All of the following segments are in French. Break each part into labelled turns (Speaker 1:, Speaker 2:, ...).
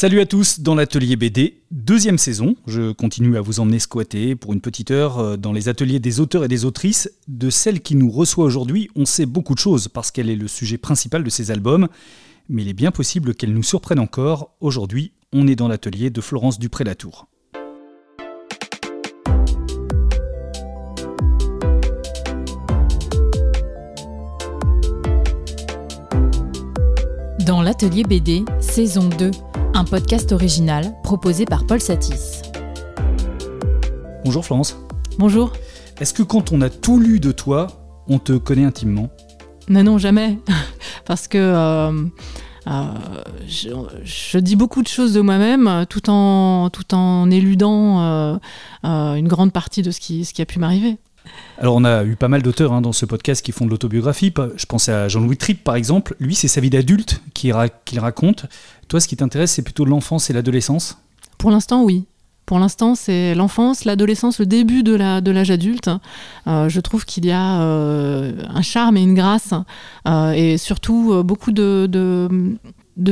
Speaker 1: Salut à tous dans l'atelier BD, deuxième saison. Je continue à vous emmener squatter pour une petite heure euh, dans les ateliers des auteurs et des autrices. De celle qui nous reçoit aujourd'hui, on sait beaucoup de choses parce qu'elle est le sujet principal de ces albums. Mais il est bien possible qu'elle nous surprenne encore. Aujourd'hui, on est dans l'atelier de Florence Dupré-Latour.
Speaker 2: Dans l'atelier BD, saison 2, un podcast original proposé par Paul Satis.
Speaker 1: Bonjour Florence.
Speaker 2: Bonjour.
Speaker 1: Est-ce que quand on a tout lu de toi, on te connaît intimement?
Speaker 2: Non, non, jamais. Parce que euh, euh, je, dis beaucoup de choses de moi-même tout en, tout en éludant euh, une grande partie de ce qui, ce qui a pu m'arriver.
Speaker 1: Alors on a eu pas mal d'auteurs hein, dans ce podcast qui font de l'autobiographie. Je pensais à Jean-Louis Tripp par exemple. Lui, c'est sa vie d'adulte qu'il raconte. Toi, ce qui t'intéresse, c'est plutôt l'enfance et l'adolescence
Speaker 2: Pour l'instant, oui. Pour l'instant, c'est l'enfance, l'adolescence, le début de l'âge adulte. Euh, je trouve qu'il y a euh, un charme et une grâce, euh, et surtout beaucoup de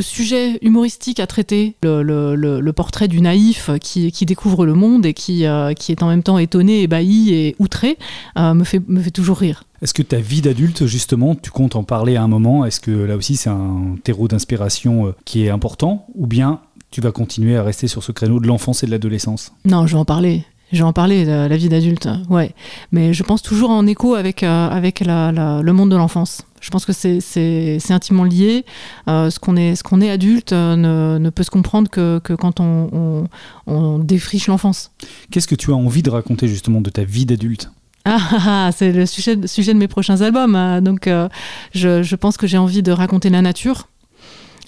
Speaker 2: sujets humoristiques à traiter. Le, portrait du naïf qui, découvre le monde et qui, euh, qui, est en même temps étonné, ébahi et outré euh, me, fait, me fait toujours rire.
Speaker 1: Est-ce que ta vie d'adulte, justement, tu comptes en parler à un moment? Est-ce que là aussi c'est un terreau d'inspiration euh, qui est important? Ou bien tu vas continuer à rester sur ce créneau de l'enfance et de l'adolescence?
Speaker 2: Non, je vais en parler. Je vais en parler, la vie d'adulte, ouais. Mais je pense toujours en écho avec, avec le monde de l'enfance. Je pense que c'est intimement lié. Euh, ce qu'on est, qu'on est, adulte euh, ne, peut se comprendre que, quand on, défriche l'enfance.
Speaker 1: Qu'est-ce que tu as envie de raconter justement de ta vie d'adulte?
Speaker 2: Ah, ah, ah, c'est le sujet, sujet de mes prochains albums. Hein. Donc, euh, je, pense que j'ai envie de raconter la nature.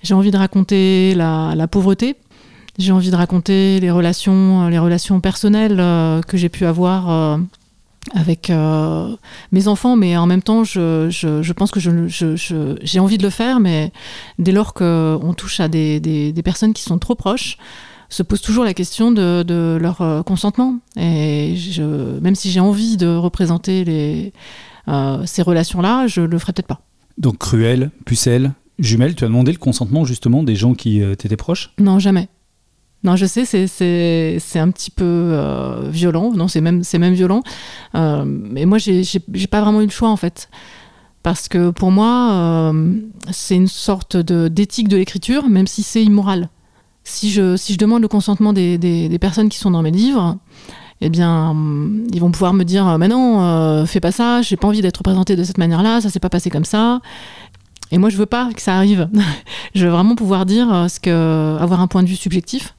Speaker 2: J'ai envie de raconter la, pauvreté. J'ai envie de raconter les relations, les relations personnelles que j'ai pu avoir avec euh, mes enfants, mais en même temps, je, je, pense que j'ai je, envie de le faire, mais dès lors qu'on touche à des, des, des, personnes qui sont trop proches, se pose toujours la question de, de leur euh, consentement. Et même si j'ai envie de représenter les, euh, ces relations-là, je le ferai peut-être pas.
Speaker 1: Donc cruel, pucelle, jumelle, tu as demandé le consentement justement des gens qui t'étaient proches?
Speaker 2: Non, jamais. Non, je sais, c'est un petit peu euh, violent. Non, c'est même, même violent. Euh, mais moi, j'ai pas vraiment eu le choix, en fait. Parce que pour moi, euh, c'est une sorte d'éthique de, l'écriture, même si c'est immoral. Si je, demande le consentement des, personnes qui sont dans mes livres, eh bien, ils vont pouvoir me dire Mais non, fais pas ça, j'ai pas envie d'être représenté de cette manière-là, ça s'est pas passé comme ça. Et moi, je veux pas que ça arrive. je veux vraiment pouvoir dire ce que, avoir un point de vue subjectif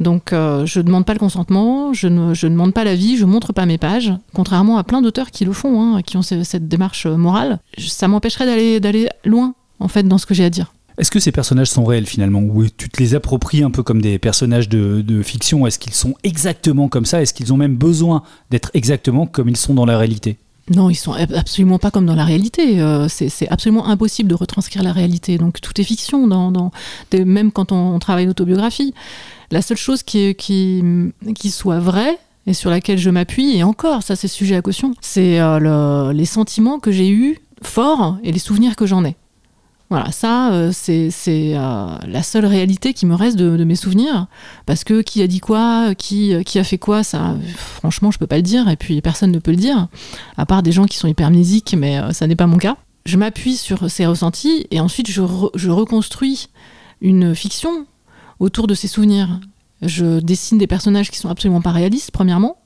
Speaker 2: donc euh, je ne demande pas le consentement, je ne, je demande pas l'avis, je montre pas mes pages, contrairement à plein d'auteurs qui le font, hein, qui ont cette démarche euh, morale. Ça m'empêcherait d'aller, d'aller loin, en fait, dans ce que j'ai à dire.
Speaker 1: Est-ce que ces personnages sont réels finalement? Ou tu te les appropries un peu comme des personnages de, de fiction? Est-ce qu'ils sont exactement comme ça? Est-ce qu'ils ont même besoin d'être exactement comme ils sont dans la réalité?
Speaker 2: Non, ils sont absolument pas comme dans la réalité. Euh, c'est absolument impossible de retranscrire la réalité. Donc tout est fiction, dans, dans même quand on, on travaille l'autobiographie. La seule chose qui, soit vraie, et sur laquelle je m'appuie, et encore, ça c'est sujet à caution, c'est euh, les sentiments que j'ai eus forts et les souvenirs que j'en ai. Voilà, ça, euh, c'est euh, la seule réalité qui me reste de, mes souvenirs. Parce que qui a dit quoi, qui, qui a fait quoi, ça, franchement, je peux pas le dire. Et puis, personne ne peut le dire, à part des gens qui sont hypermnésiques, mais ça n'est pas mon cas. Je m'appuie sur ces ressentis et ensuite je, je reconstruis une fiction autour de ces souvenirs. Je dessine des personnages qui sont absolument pas réalistes, premièrement.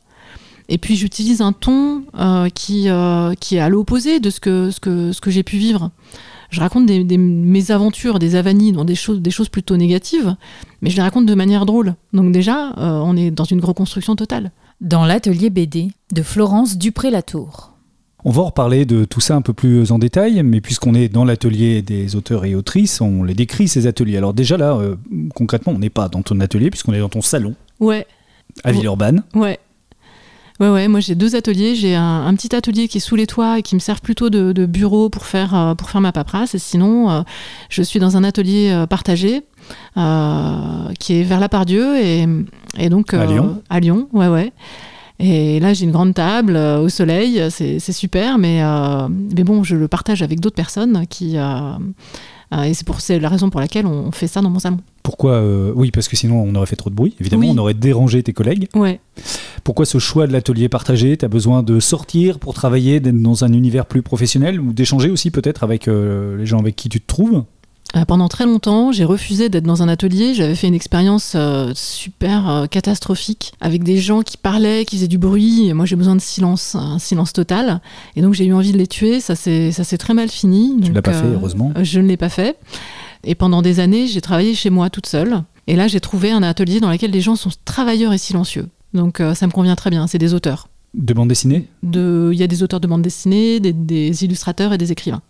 Speaker 2: Et puis j'utilise un ton euh, qui, euh, qui est à l'opposé de ce que, ce que, ce que j'ai pu vivre. Je raconte des, mes aventures, des avanies, des choses, des choses plutôt négatives, mais je les raconte de manière drôle. Donc déjà, euh, on est dans une reconstruction totale.
Speaker 3: Dans l'atelier BD de Florence Dupré-Latour.
Speaker 1: On va en reparler de tout ça un peu plus en détail, mais puisqu'on est dans l'atelier des auteurs et autrices, on les décrit ces ateliers. Alors déjà là, euh, concrètement, on n'est pas dans ton atelier puisqu'on est dans ton salon.
Speaker 2: Ouais.
Speaker 1: À Villeurbanne.
Speaker 2: Ouais. Ouais, ouais, moi j'ai deux ateliers. J'ai un, petit atelier qui est sous les toits et qui me sert plutôt de, bureau pour faire, euh, pour faire ma paperasse. Et sinon, euh, je suis dans un atelier partagé qui est vers la Pardieu et, et donc.
Speaker 1: à Lyon.
Speaker 2: À Lyon, ouais, ouais. Et là, j'ai une grande table euh, au soleil, c'est super, mais, euh, mais bon, je le partage avec d'autres personnes qui, euh, et c'est la raison pour laquelle on fait ça dans mon salon.
Speaker 1: Pourquoi Oui, parce que sinon on aurait fait trop de bruit. Évidemment, on aurait dérangé tes collègues.
Speaker 2: Ouais.
Speaker 1: Pourquoi ce choix de l'atelier partagé? Tu as besoin de sortir pour travailler, d'être dans un univers plus professionnel ou d'échanger aussi peut-être avec les gens avec qui tu te trouves?
Speaker 2: Pendant très longtemps, j'ai refusé d'être dans un atelier. J'avais fait une expérience euh, super euh, catastrophique avec des gens qui parlaient, qui faisaient du bruit. Et moi, j'ai besoin de silence, un silence total. Et donc, j'ai eu envie de les tuer. Ça s'est très mal fini.
Speaker 1: Tu l'as pas fait, heureusement.
Speaker 2: Je ne l'ai pas fait. Et pendant des années, j'ai travaillé chez moi toute seule. Et là, j'ai trouvé un atelier dans lequel les gens sont travailleurs et silencieux. Donc, ça me convient très bien. C'est des auteurs.
Speaker 1: De bande dessinée
Speaker 2: Il y a des auteurs de bande dessinée, des, illustrateurs et des écrivains.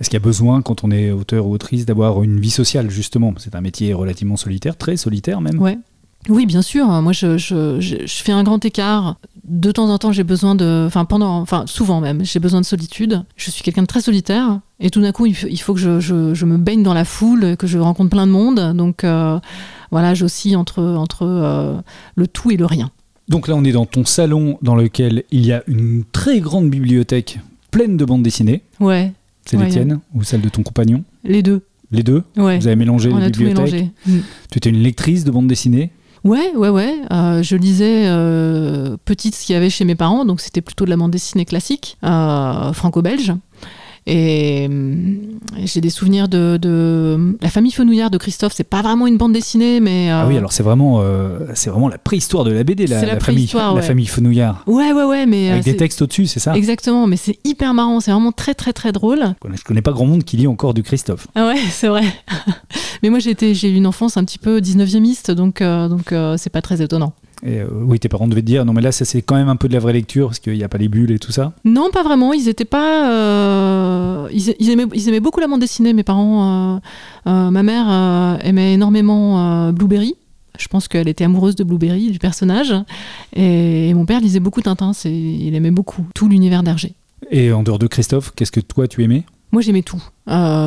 Speaker 1: Est-ce qu'il y a besoin, quand on est auteur ou autrice, d'avoir une vie sociale, justement? C'est un métier relativement solitaire, très solitaire même.
Speaker 2: Ouais. Oui, bien sûr. Moi, je, fais un grand écart. De temps en temps, j'ai besoin de. Enfin, pendant. Enfin, souvent même, j'ai besoin de solitude. Je suis quelqu'un de très solitaire. Et tout d'un coup, il faut, que je, me baigne dans la foule, que je rencontre plein de monde. Donc, euh, voilà, j'oscille entre, entre euh, le tout et le rien.
Speaker 1: Donc là, on est dans ton salon dans lequel il y a une très grande bibliothèque pleine de bandes dessinées.
Speaker 2: Ouais.
Speaker 1: C'est les tiennes ou celle de ton compagnon
Speaker 2: Les deux.
Speaker 1: Les deux
Speaker 2: ouais.
Speaker 1: Vous avez mélangé
Speaker 2: on
Speaker 1: les
Speaker 2: a
Speaker 1: bibliothèques
Speaker 2: tout mélangé. Mm.
Speaker 1: Tu étais une lectrice de bandes dessinées
Speaker 2: Ouais, ouais, ouais. Euh, je lisais euh, petite ce qu'il y avait chez mes parents, donc c'était plutôt de la bande dessinée classique, euh, franco-belge. Et euh, j'ai des souvenirs de, la famille Fenouillard de Christophe. C'est pas vraiment une bande dessinée, mais
Speaker 1: ah oui, alors c'est vraiment euh, c'est vraiment la préhistoire de la BD, la, la, famille la famille Fenouillard.
Speaker 2: Ouais, ouais, ouais, mais
Speaker 1: avec des textes au-dessus, c'est ça?
Speaker 2: Exactement, mais c'est hyper marrant. C'est vraiment très, très, très drôle.
Speaker 1: Je connais pas grand monde qui lit encore du Christophe.
Speaker 2: Ah ouais, c'est vrai. mais moi, j'ai eu une enfance un petit peu 19e donc euh, donc c'est pas très étonnant.
Speaker 1: Euh, oui, tes parents devaient te dire, non mais là, ça c'est quand même un peu de la vraie lecture, parce qu'il n'y a pas les bulles et tout ça
Speaker 2: Non, pas vraiment. Ils étaient pas... Euh, ils, aimaient, ils, aimaient, beaucoup la bande dessinée, mes parents. Euh, ma mère aimait énormément Blueberry. Je pense qu'elle était amoureuse de Blueberry, du personnage. Et, mon père lisait beaucoup Tintin. Il aimait beaucoup tout l'univers d'Hergé.
Speaker 1: Et en dehors de Christophe, qu'est-ce que toi tu aimais?
Speaker 2: Moi, j'aimais tout.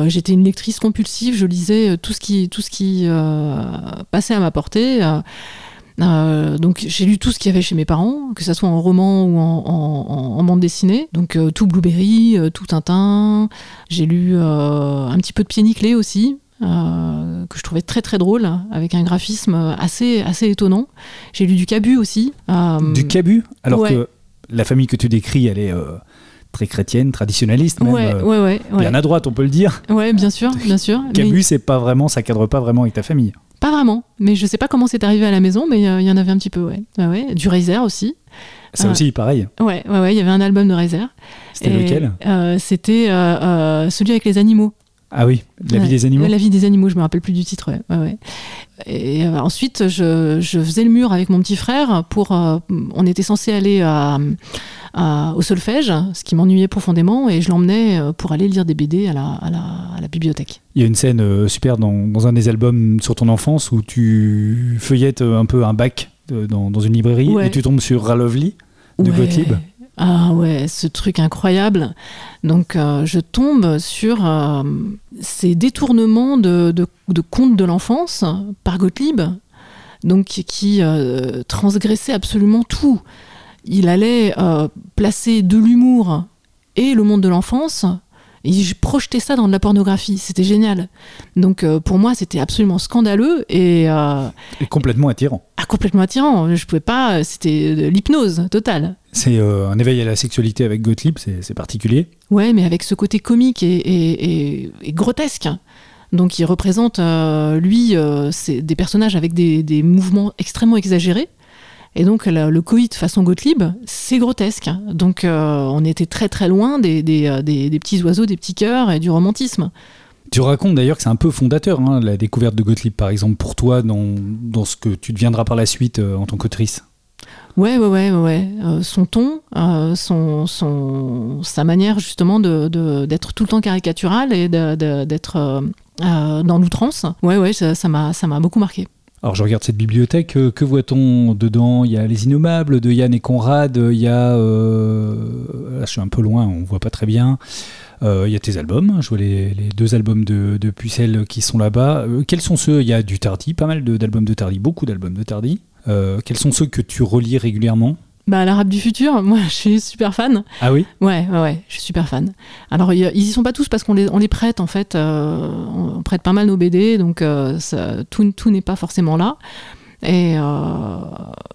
Speaker 2: J'étais une lectrice compulsive. Je lisais tout ce qui, tout ce qui passait à ma portée. Euh, donc j'ai lu tout ce qu'il y avait chez mes parents, que ce soit en roman ou en, bande dessinée. Donc euh, tout Blueberry, euh, tout Tintin. J'ai lu un petit peu de Pied Nickelé aussi. que je trouvais très très drôle, avec un graphisme assez, assez étonnant. J'ai lu du Cabu aussi.
Speaker 1: Du Cabu? Alors que la famille que tu décris, elle est très chrétienne, traditionnaliste même.
Speaker 2: Ouais, ouais, ouais,
Speaker 1: Bien à droite, on peut le dire.
Speaker 2: Ouais, bien sûr, bien sûr.
Speaker 1: Cabu, c'est pas vraiment, ça cadre pas vraiment avec ta famille.
Speaker 2: Pas vraiment, mais je sais pas comment c'est arrivé à la maison, mais euh, il y en avait un petit peu, ouais. ouais. Du Razer aussi.
Speaker 1: Ça euh, aussi, pareil.
Speaker 2: Ouais, ouais, ouais, il y avait un album de Razer.
Speaker 1: C'était lequel?
Speaker 2: euh, C'était celui avec les animaux.
Speaker 1: Ah oui, La vie des animaux
Speaker 2: La vie des animaux, je me rappelle plus du titre, ouais. ouais, Et ensuite, je, je, faisais le mur avec mon petit frère pour. on était censé aller à au solfège, ce qui m'ennuyait profondément, et je l'emmenais euh, pour aller lire des BD à la, à la, bibliothèque.
Speaker 1: Il y a une scène euh, super dans, un des albums sur ton enfance où tu feuillettes euh, un peu un bac dans, une librairie et tu tombes sur Ralovely de Gottlieb.
Speaker 2: Ah ouais, ce truc incroyable. Donc je tombe sur ces détournements de, de, contes de l'enfance par Gottlieb, donc qui transgressait absolument tout il allait euh, placer de l'humour et le monde de l'enfance. Et je projetais ça dans de la pornographie, c'était génial. Donc euh, pour moi, c'était absolument scandaleux et, euh,
Speaker 1: et complètement attirant.
Speaker 2: Ah, complètement attirant. Je pouvais pas, c'était l'hypnose totale.
Speaker 1: C'est un éveil à la sexualité avec Gottlieb, c'est particulier.
Speaker 2: Ouais, mais avec ce côté comique et, grotesque. Donc il représente, lui, des personnages avec des mouvements extrêmement exagérés et donc le, coït façon Gottlieb, c'est grotesque. Donc euh, on était très très loin des, euh, des, des, petits oiseaux, des petits cœurs et du romantisme.
Speaker 1: Tu racontes d'ailleurs que c'est un peu fondateur, hein, la découverte de Gottlieb par exemple, pour toi dans, dans ce que tu deviendras par la suite euh, en tant qu'autrice.
Speaker 2: Ouais, ouais, ouais, ouais. son ton, son, son, sa manière justement d'être de, d'être tout le temps caricatural et d'être dans l'outrance. Ouais, ouais, ça m'a ça m'a beaucoup marqué.
Speaker 1: Alors je regarde cette bibliothèque, euh, que voit-on dedans? Il y a Les Innommables de Yann et Conrad, il y a... Euh, là je suis un peu loin, on voit pas très bien. Euh, il y a tes albums, je vois les, deux albums de, de, qui sont là-bas. quels sont ceux? Il y a du Tardy, pas mal d'albums de, Tardy, beaucoup d'albums de Tardy. quels sont ceux que tu relis régulièrement?
Speaker 2: Bah, l'arabe du futur, moi je suis super fan.
Speaker 1: Ah oui?
Speaker 2: Ouais, ouais, ouais, je suis super fan. Alors ils y sont pas tous parce qu'on les, on les prête en fait, euh, on prête pas mal nos BD, donc euh, ça, tout, tout n'est pas forcément là. Et euh,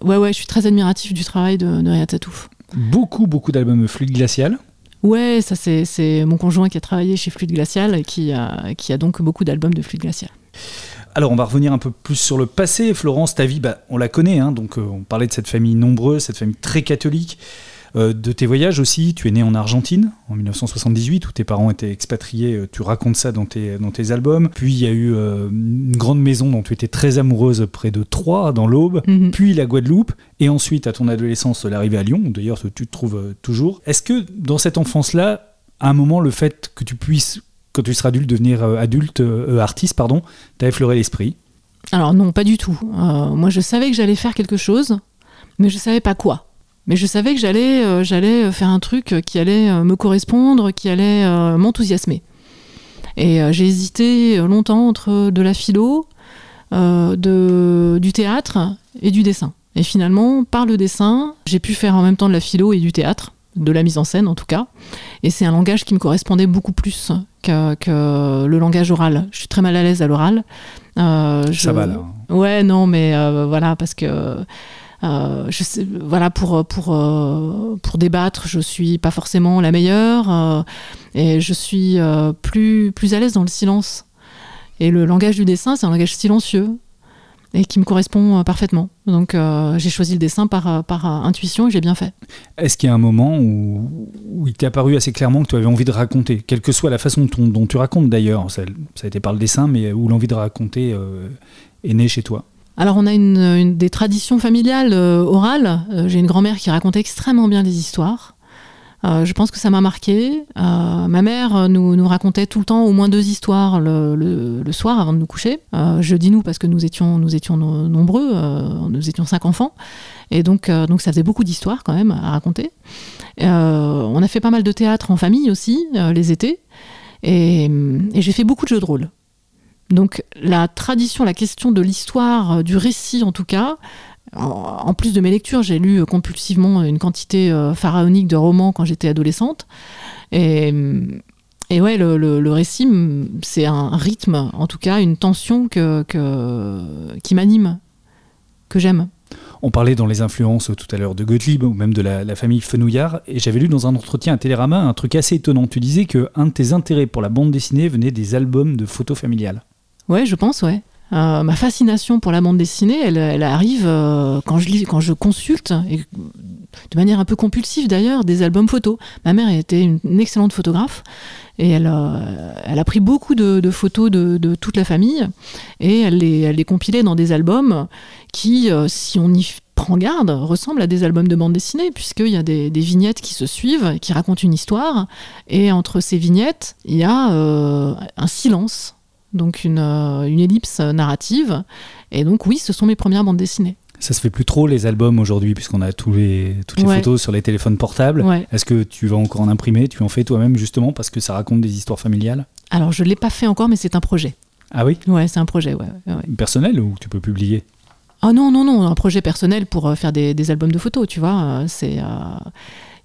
Speaker 2: ouais, ouais, je suis très admiratif du travail de, de Riyad Satouf.
Speaker 1: Beaucoup, beaucoup d'albums Fluide Glacial.
Speaker 2: Ouais, ça c'est mon conjoint qui a travaillé chez Fluide Glacial et qui a, qui a donc beaucoup d'albums de Fluide Glacial.
Speaker 1: Alors on va revenir un peu plus sur le passé. Florence, ta vie, bah, on la connaît, hein, donc euh, on parlait de cette famille nombreuse, cette famille très catholique. Euh, de tes voyages aussi, tu es né en Argentine en 1978 où tes parents étaient expatriés, euh, tu racontes ça dans tes, dans tes albums. Puis il y a eu une grande maison dont tu étais très amoureuse près de Troyes dans l'Aube, mhm. puis la Guadeloupe, et ensuite à ton adolescence l'arrivée à Lyon, d'ailleurs tu te trouves toujours. Est-ce que dans cette enfance-là, à un moment, le fait que tu puisses quand tu seras adulte, devenir euh, adulte, euh, artiste, pardon, t'as effleuré l'esprit
Speaker 2: Alors non, pas du tout. Euh, moi, je savais que j'allais faire quelque chose, mais je savais pas quoi. Mais je savais que j'allais, j'allais faire un truc qui allait me correspondre, qui allait m'enthousiasmer. Et j'ai hésité longtemps entre de la philo, de, du théâtre et du dessin. Et finalement, par le dessin, j'ai pu faire en même temps de la philo et du théâtre de la mise en scène en tout cas. Et c'est un langage qui me correspondait beaucoup plus que, le langage oral. Je suis très mal à l'aise à l'oral.
Speaker 1: Euh, Ça va là.
Speaker 2: Ouais, non, mais euh, voilà, parce que. Euh, je sais, voilà pour pour pour débattre je suis pas forcément la meilleure et je suis plus plus à l'aise dans le silence et le langage du dessin c'est un langage silencieux et qui me correspond euh, parfaitement. Donc euh, j'ai choisi le dessin par, euh, par intuition et j'ai bien fait.
Speaker 1: Est-ce qu'il y a un moment où, où il t'est apparu assez clairement que tu avais envie de raconter, quelle que soit la façon dont, tu racontes d'ailleurs, ça, ça, a été par le dessin, mais où l'envie de raconter est née chez toi?
Speaker 2: Alors on a une, des traditions familiales orales. J'ai une grand-mère qui racontait extrêmement bien les histoires. Euh, je pense que ça m'a marqué. Euh, ma mère nous, nous, racontait tout le temps au moins deux histoires le, soir avant de nous coucher. Euh, je dis nous parce que nous étions, nous étions nombreux, nous étions cinq enfants. Et donc, donc ça faisait beaucoup d'histoires quand même à raconter. on a fait pas mal de théâtre en famille aussi, les étés. Et, et j'ai fait beaucoup de jeux de rôle. Donc la tradition, la question de l'histoire, du récit en tout cas, en plus de mes lectures, j'ai lu compulsivement une quantité euh, pharaonique de romans quand j'étais adolescente. Et, et ouais, le, récit, c'est un rythme, en tout cas, une tension que, qui m'anime, que j'aime.
Speaker 1: On parlait dans les influences tout à l'heure de Gottlieb ou même de la, famille Fenouillard, et j'avais lu dans un entretien à Télérama un truc assez étonnant. Tu disais que un de tes intérêts pour la bande dessinée venait des albums de photos familiales.
Speaker 2: Ouais, je pense, ouais. Euh, ma fascination pour la bande dessinée, elle, arrive euh, quand, je lis, quand je consulte, de manière un peu compulsive d'ailleurs, des albums photos. Ma mère était une, excellente photographe et elle, elle a pris beaucoup de, photos de, toute la famille et elle les, compilait dans des albums qui, euh, si on y prend garde, ressemblent à des albums de bande dessinée, puisqu'il y a des, vignettes qui se suivent, qui racontent une histoire, et entre ces vignettes, il y a un silence donc une, euh, une ellipse narrative. Et donc oui, ce sont mes premières bandes dessinées.
Speaker 1: Ça se fait plus trop les albums aujourd'hui puisqu'on a tous les, toutes les photos sur les téléphones portables. Est-ce que tu vas encore en imprimer? Tu en fais toi-même justement parce que ça raconte des histoires familiales?
Speaker 2: Alors je ne l'ai pas fait encore mais c'est un projet.
Speaker 1: Ah oui?
Speaker 2: Ouais, c'est un projet, ouais,
Speaker 1: Personnel ou tu peux publier?
Speaker 2: Ah non, non, non, un projet personnel pour euh, faire des, des albums de photos, tu vois. Euh, c'est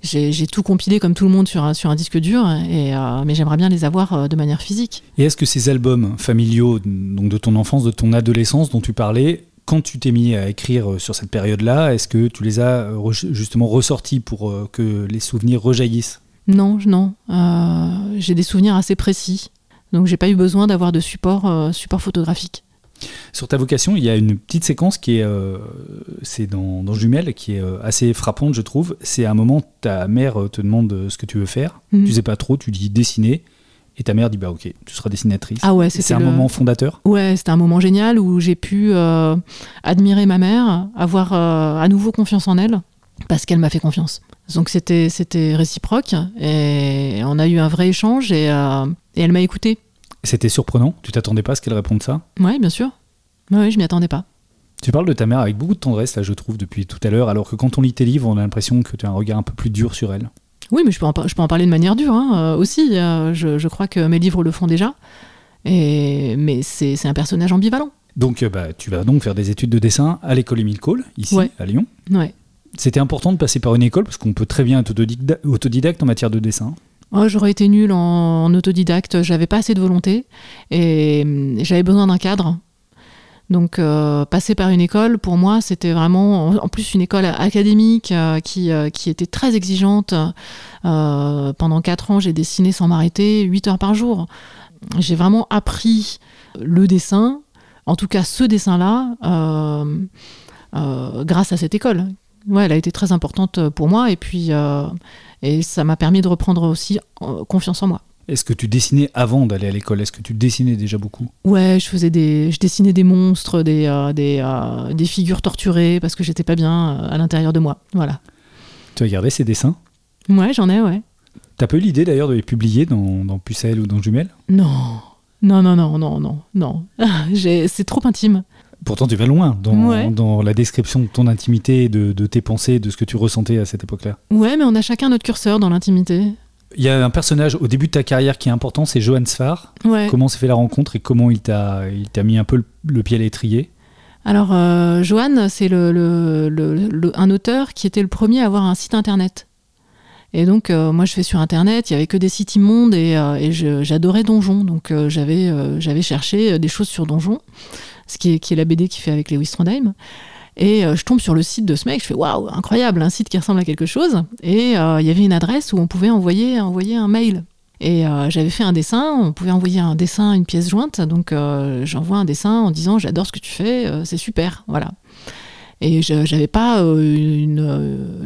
Speaker 2: j'ai tout compilé comme tout le monde sur un, sur un disque dur, et, euh, mais j'aimerais bien les avoir euh, de manière physique.
Speaker 1: Et est-ce que ces albums familiaux, donc de ton enfance, de ton adolescence dont tu parlais, quand tu t'es mis à écrire euh, sur cette période-là, est-ce que tu les as justement ressortis pour que les souvenirs rejaillissent?
Speaker 2: Non, non. j'ai des souvenirs assez précis. Donc j'ai pas eu besoin d'avoir de support, support photographique.
Speaker 1: Sur ta vocation, il y a une petite séquence qui est, euh, c'est dans, dans, Jumelles, qui est euh, assez frappante, je trouve. C'est à un moment, ta mère euh, te demande ce que tu veux faire. Tu mhm. Tu sais pas trop, tu dis dessiner. Et ta mère dit bah ok, tu seras dessinatrice.
Speaker 2: Ah ouais,
Speaker 1: c'est un moment fondateur.
Speaker 2: Ouais, c'était un moment génial où j'ai pu admirer ma mère, avoir à nouveau confiance en elle parce qu'elle m'a fait confiance. Donc c'était c'était réciproque et on a eu un vrai échange et, et elle m'a écouté.
Speaker 1: C'était surprenant Tu t'attendais pas à ce qu'elle réponde ça
Speaker 2: Oui, bien sûr. Oui, je m'y attendais pas.
Speaker 1: Tu parles de ta mère avec beaucoup de tendresse, là, je trouve, depuis tout à l'heure, alors que quand on lit tes livres, on a l'impression que tu as un regard un peu plus dur sur elle.
Speaker 2: Oui, mais je peux en, je peux en parler de manière dure hein, euh, aussi. Euh, je, crois que mes livres le font déjà. Et, mais c'est un personnage ambivalent.
Speaker 1: Donc, euh, bah, tu vas donc faire des études de dessin à l'école Émile Cole, ici, à Lyon.
Speaker 2: Ouais.
Speaker 1: C'était important de passer par une école parce qu'on peut très bien être autodidacte en matière de dessin.
Speaker 2: Oh, j'aurais été nulle en, autodidacte, j'avais pas assez de volonté et hum, j'avais besoin d'un cadre. Donc euh, passer par une école, pour moi, c'était vraiment, en plus une école académique euh, qui, euh, qui, était très exigeante. pendant quatre ans, j'ai dessiné sans m'arrêter, 8 heures par jour. J'ai vraiment appris le dessin, en tout cas ce dessin-là, grâce à cette école. Ouais, elle a été très importante pour moi et puis et ça m'a permis de reprendre aussi confiance en moi.
Speaker 1: Est-ce que tu dessinais avant d'aller à l'école? Est-ce que tu dessinais déjà beaucoup?
Speaker 2: Ouais, je faisais des, je dessinais des monstres, des, euh, des, euh, des, figures torturées parce que j'étais pas bien euh, à l'intérieur de moi. Voilà.
Speaker 1: Tu as gardé ces dessins?
Speaker 2: Ouais, j'en ai, ouais.
Speaker 1: T'as pas eu l'idée d'ailleurs de les publier dans, dans Pucelle ou dans Jumelle?
Speaker 2: Non, non, non, non, non, non, non. c'est trop intime.
Speaker 1: Pourtant, tu vas loin dans, dans, la description de ton intimité, de, de tes pensées, de ce que tu ressentais à cette époque-là.
Speaker 2: Ouais, mais on a chacun notre curseur dans l'intimité.
Speaker 1: Il y a un personnage au début de ta carrière qui est important, c'est Johan Sfar. Comment s'est fait la rencontre et comment il t'a mis un peu le, pied à l'étrier?
Speaker 2: Alors, euh, Johan, c'est le, un auteur qui était le premier à avoir un site internet. Et donc, euh, moi, je fais sur internet, il y avait que des sites immondes et, euh, j'adorais Donjon. Donc, j'avais cherché des choses sur Donjon, ce qui est, qui la BD qu'il fait avec Lewis Trondheim. Et euh, je tombe sur le site de ce mec, je fais waouh, incroyable, un site qui ressemble à quelque chose. Et euh, il y avait une adresse où on pouvait envoyer, envoyer un mail. Et euh, j'avais fait un dessin, on pouvait envoyer un dessin, une pièce jointe. Donc j'envoie un dessin en disant j'adore ce que tu fais, c'est super. Voilà. Et je n'avais pas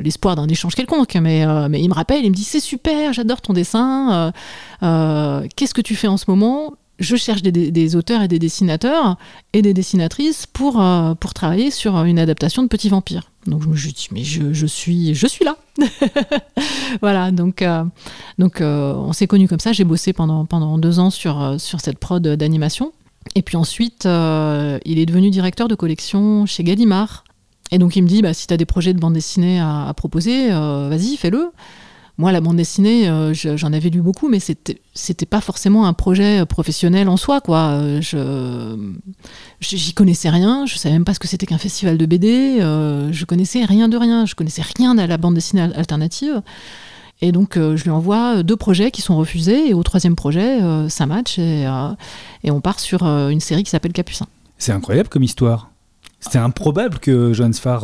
Speaker 2: l'espoir d'un échange quelconque, mais, mais il me rappelle, il me dit c'est super, j'adore ton dessin. Qu'est-ce que tu fais en ce moment? Je cherche des, auteurs et des dessinateurs et des dessinatrices pour, euh, pour travailler sur une adaptation de Petit Vampire. Donc je me suis dit, mais je, suis, je suis là. voilà, donc, euh, donc euh, on s'est connus comme ça. J'ai bossé pendant, pendant deux ans sur, sur cette prod d'animation. Et puis ensuite, il est devenu directeur de collection chez Gallimard. Et donc il me dit, bah, si tu as des projets de bande dessinée à proposer, vas-y, fais-le moi, la bande dessinée, euh, j'en avais lu beaucoup, mais c'était, c'était pas forcément un projet euh, professionnel en soi, quoi. Euh, j'y connaissais rien, je savais même pas ce que c'était qu'un festival de BD, je connaissais rien de rien, je connaissais rien à la bande dessinée alternative. Et donc, je lui envoie deux projets qui sont refusés, et au troisième projet, ça match, et, et, on part sur une série qui s'appelle Capucin.
Speaker 1: C'est incroyable comme histoire. C'était improbable que Johannes Farr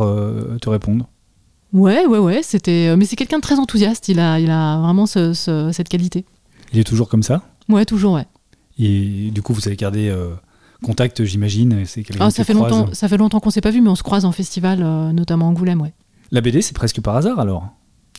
Speaker 1: te réponde.
Speaker 2: Ouais, ouais, ouais. C'était, euh, mais c'est quelqu'un de très enthousiaste. Il a, il a vraiment cette qualité.
Speaker 1: Il est toujours comme ça?
Speaker 2: Ouais, toujours, ouais.
Speaker 1: Et du coup, vous avez gardé euh, contact, j'imagine. C'est
Speaker 2: ah, ça, fait longtemps, ça fait longtemps qu'on s'est pas vu, mais on se croise en festival, euh, notamment à Angoulême, ouais.
Speaker 1: La BD, c'est presque par hasard alors?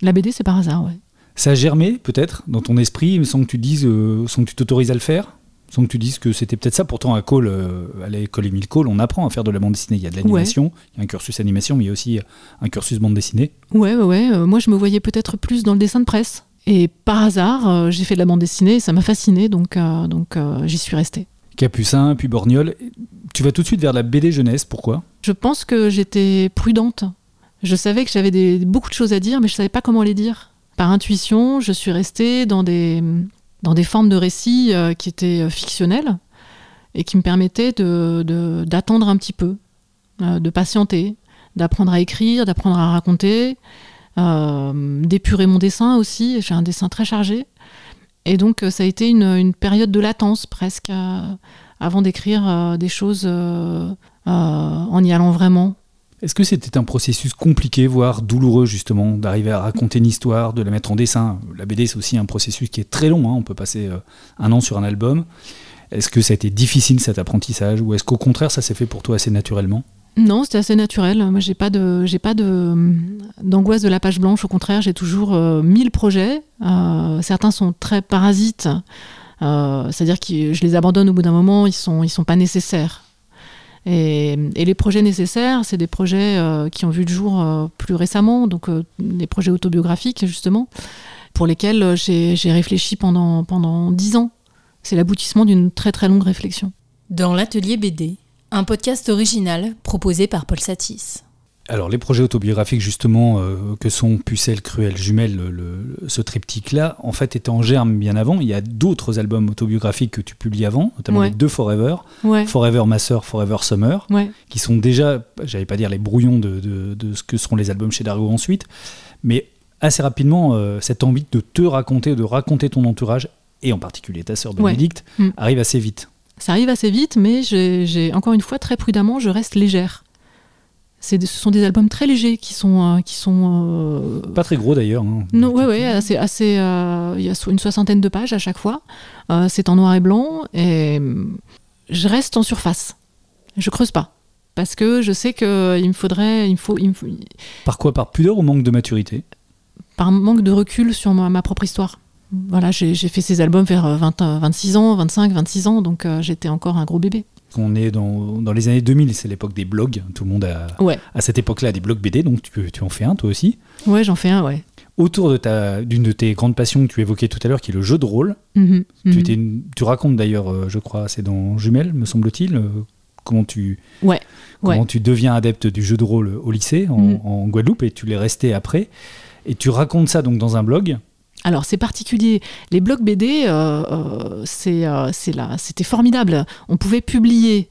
Speaker 2: La BD, c'est par hasard, ouais.
Speaker 1: Ça a germé peut-être dans ton esprit? Sans que tu dises, sans que tu t'autorises à le faire? Sans que tu dises que c'était peut-être ça. Pourtant, à Cole, euh, à l'école Émile Cole, on apprend à faire de la bande dessinée. Il y a de l'animation, il y a un cursus animation, mais il y a aussi un cursus bande dessinée.
Speaker 2: Ouais, ouais, ouais. Euh, moi, je me voyais peut-être plus dans le dessin de presse. Et par hasard, euh, j'ai fait de la bande dessinée, ça m'a fasciné, donc, donc j'y suis restée.
Speaker 1: Capucin, puis Borgnol. Tu vas tout de suite vers la BD jeunesse, pourquoi?
Speaker 2: Je pense que j'étais prudente. Je savais que j'avais beaucoup de choses à dire, mais je ne savais pas comment les dire. Par intuition, je suis restée dans des, dans des formes de récits euh, qui étaient euh, fictionnelles et qui me permettaient d'attendre un petit peu, euh, de patienter, d'apprendre à écrire, d'apprendre à raconter, d'épurer mon dessin aussi. J'ai un dessin très chargé. Et donc, ça a été une période de latence presque avant d'écrire des choses en y allant vraiment.
Speaker 1: Est-ce que c'était un processus compliqué, voire douloureux justement, d'arriver à raconter une histoire, de la mettre en dessin? La BD, c'est aussi un processus qui est très long, hein. on peut passer euh, un an sur un album. Est-ce que ça a été difficile cet apprentissage, ou est-ce qu'au contraire ça s'est fait pour toi assez naturellement?
Speaker 2: Non, c'était assez naturel. Moi, j'ai pas de, j'ai pas de d'angoisse de la page blanche. Au contraire, j'ai toujours euh, mille projets. Euh, certains sont très parasites, c'est-à-dire que je les abandonne au bout d'un moment. Ils sont, ils sont pas nécessaires. Et, les projets nécessaires, c'est des projets euh, qui ont vu le jour euh, plus récemment, donc euh, des projets autobiographiques justement, pour lesquels j'ai réfléchi pendant pendant dix ans. C'est l'aboutissement d'une très très longue réflexion.
Speaker 3: Dans l'atelier BD, un podcast original proposé par Paul Satis.
Speaker 1: Alors les projets autobiographiques justement euh, que sont Pucelle, Cruel, Jumelle, ce triptyque-là, en fait était en germe bien avant. Il y a d'autres albums autobiographiques que tu publies avant, notamment les deux Forever, Forever Master, Forever Summer, qui sont déjà, j'allais pas dire les brouillons de, ce que seront les albums chez Dario ensuite, mais assez rapidement, euh, cette envie de te raconter, de raconter ton entourage, et en particulier ta sœur Bénédicte, mm. arrive assez vite.
Speaker 2: Ça arrive assez vite, mais j'ai encore une fois très prudemment, je reste légère ce sont des albums très légers qui sont euh, qui sont
Speaker 1: euh, pas très gros d'ailleurs. Hein.
Speaker 2: Non, ouais, ouais, assez, assez euh, il y a une soixantaine de pages à chaque fois. c'est en noir et blanc et je reste en surface. Je creuse pas parce que je sais que il me faudrait, il faut, il
Speaker 1: Par quoi? Par pudeur ou manque de maturité?
Speaker 2: Par manque de recul sur ma, propre histoire. Voilà, j'ai fait ces albums vers 20, 26 ans, 25, 26 ans, donc j'étais encore un gros bébé.
Speaker 1: On est dans, dans les années 2000, c'est l'époque des blogs. Tout le monde a, à cette époque-là, des blogs BD, donc tu, tu en fais un toi aussi
Speaker 2: Ouais, j'en fais un, ouais.
Speaker 1: Autour de ta, d'une de tes grandes passions que tu évoquais tout à l'heure, qui est le jeu de rôle. Mhm, tu, mhm. tu, racontes d'ailleurs, euh, je crois, c'est dans Jumelles, me semble-t-il, euh, comment tu,
Speaker 2: ouais,
Speaker 1: comment tu deviens adepte du jeu de rôle au lycée, en, mhm. en Guadeloupe, et tu l'es resté après. Et tu racontes ça donc dans un blog.
Speaker 2: Alors c'est particulier. Les blogs BD, euh, euh, euh, c'était formidable. On pouvait publier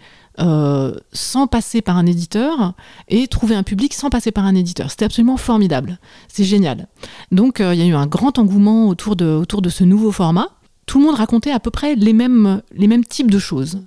Speaker 2: sans passer par un éditeur et trouver un public sans passer par un éditeur. C'était absolument formidable. C'est génial. Donc il y a eu un grand engouement autour de, ce nouveau format. Tout le monde racontait à peu près les mêmes types de choses.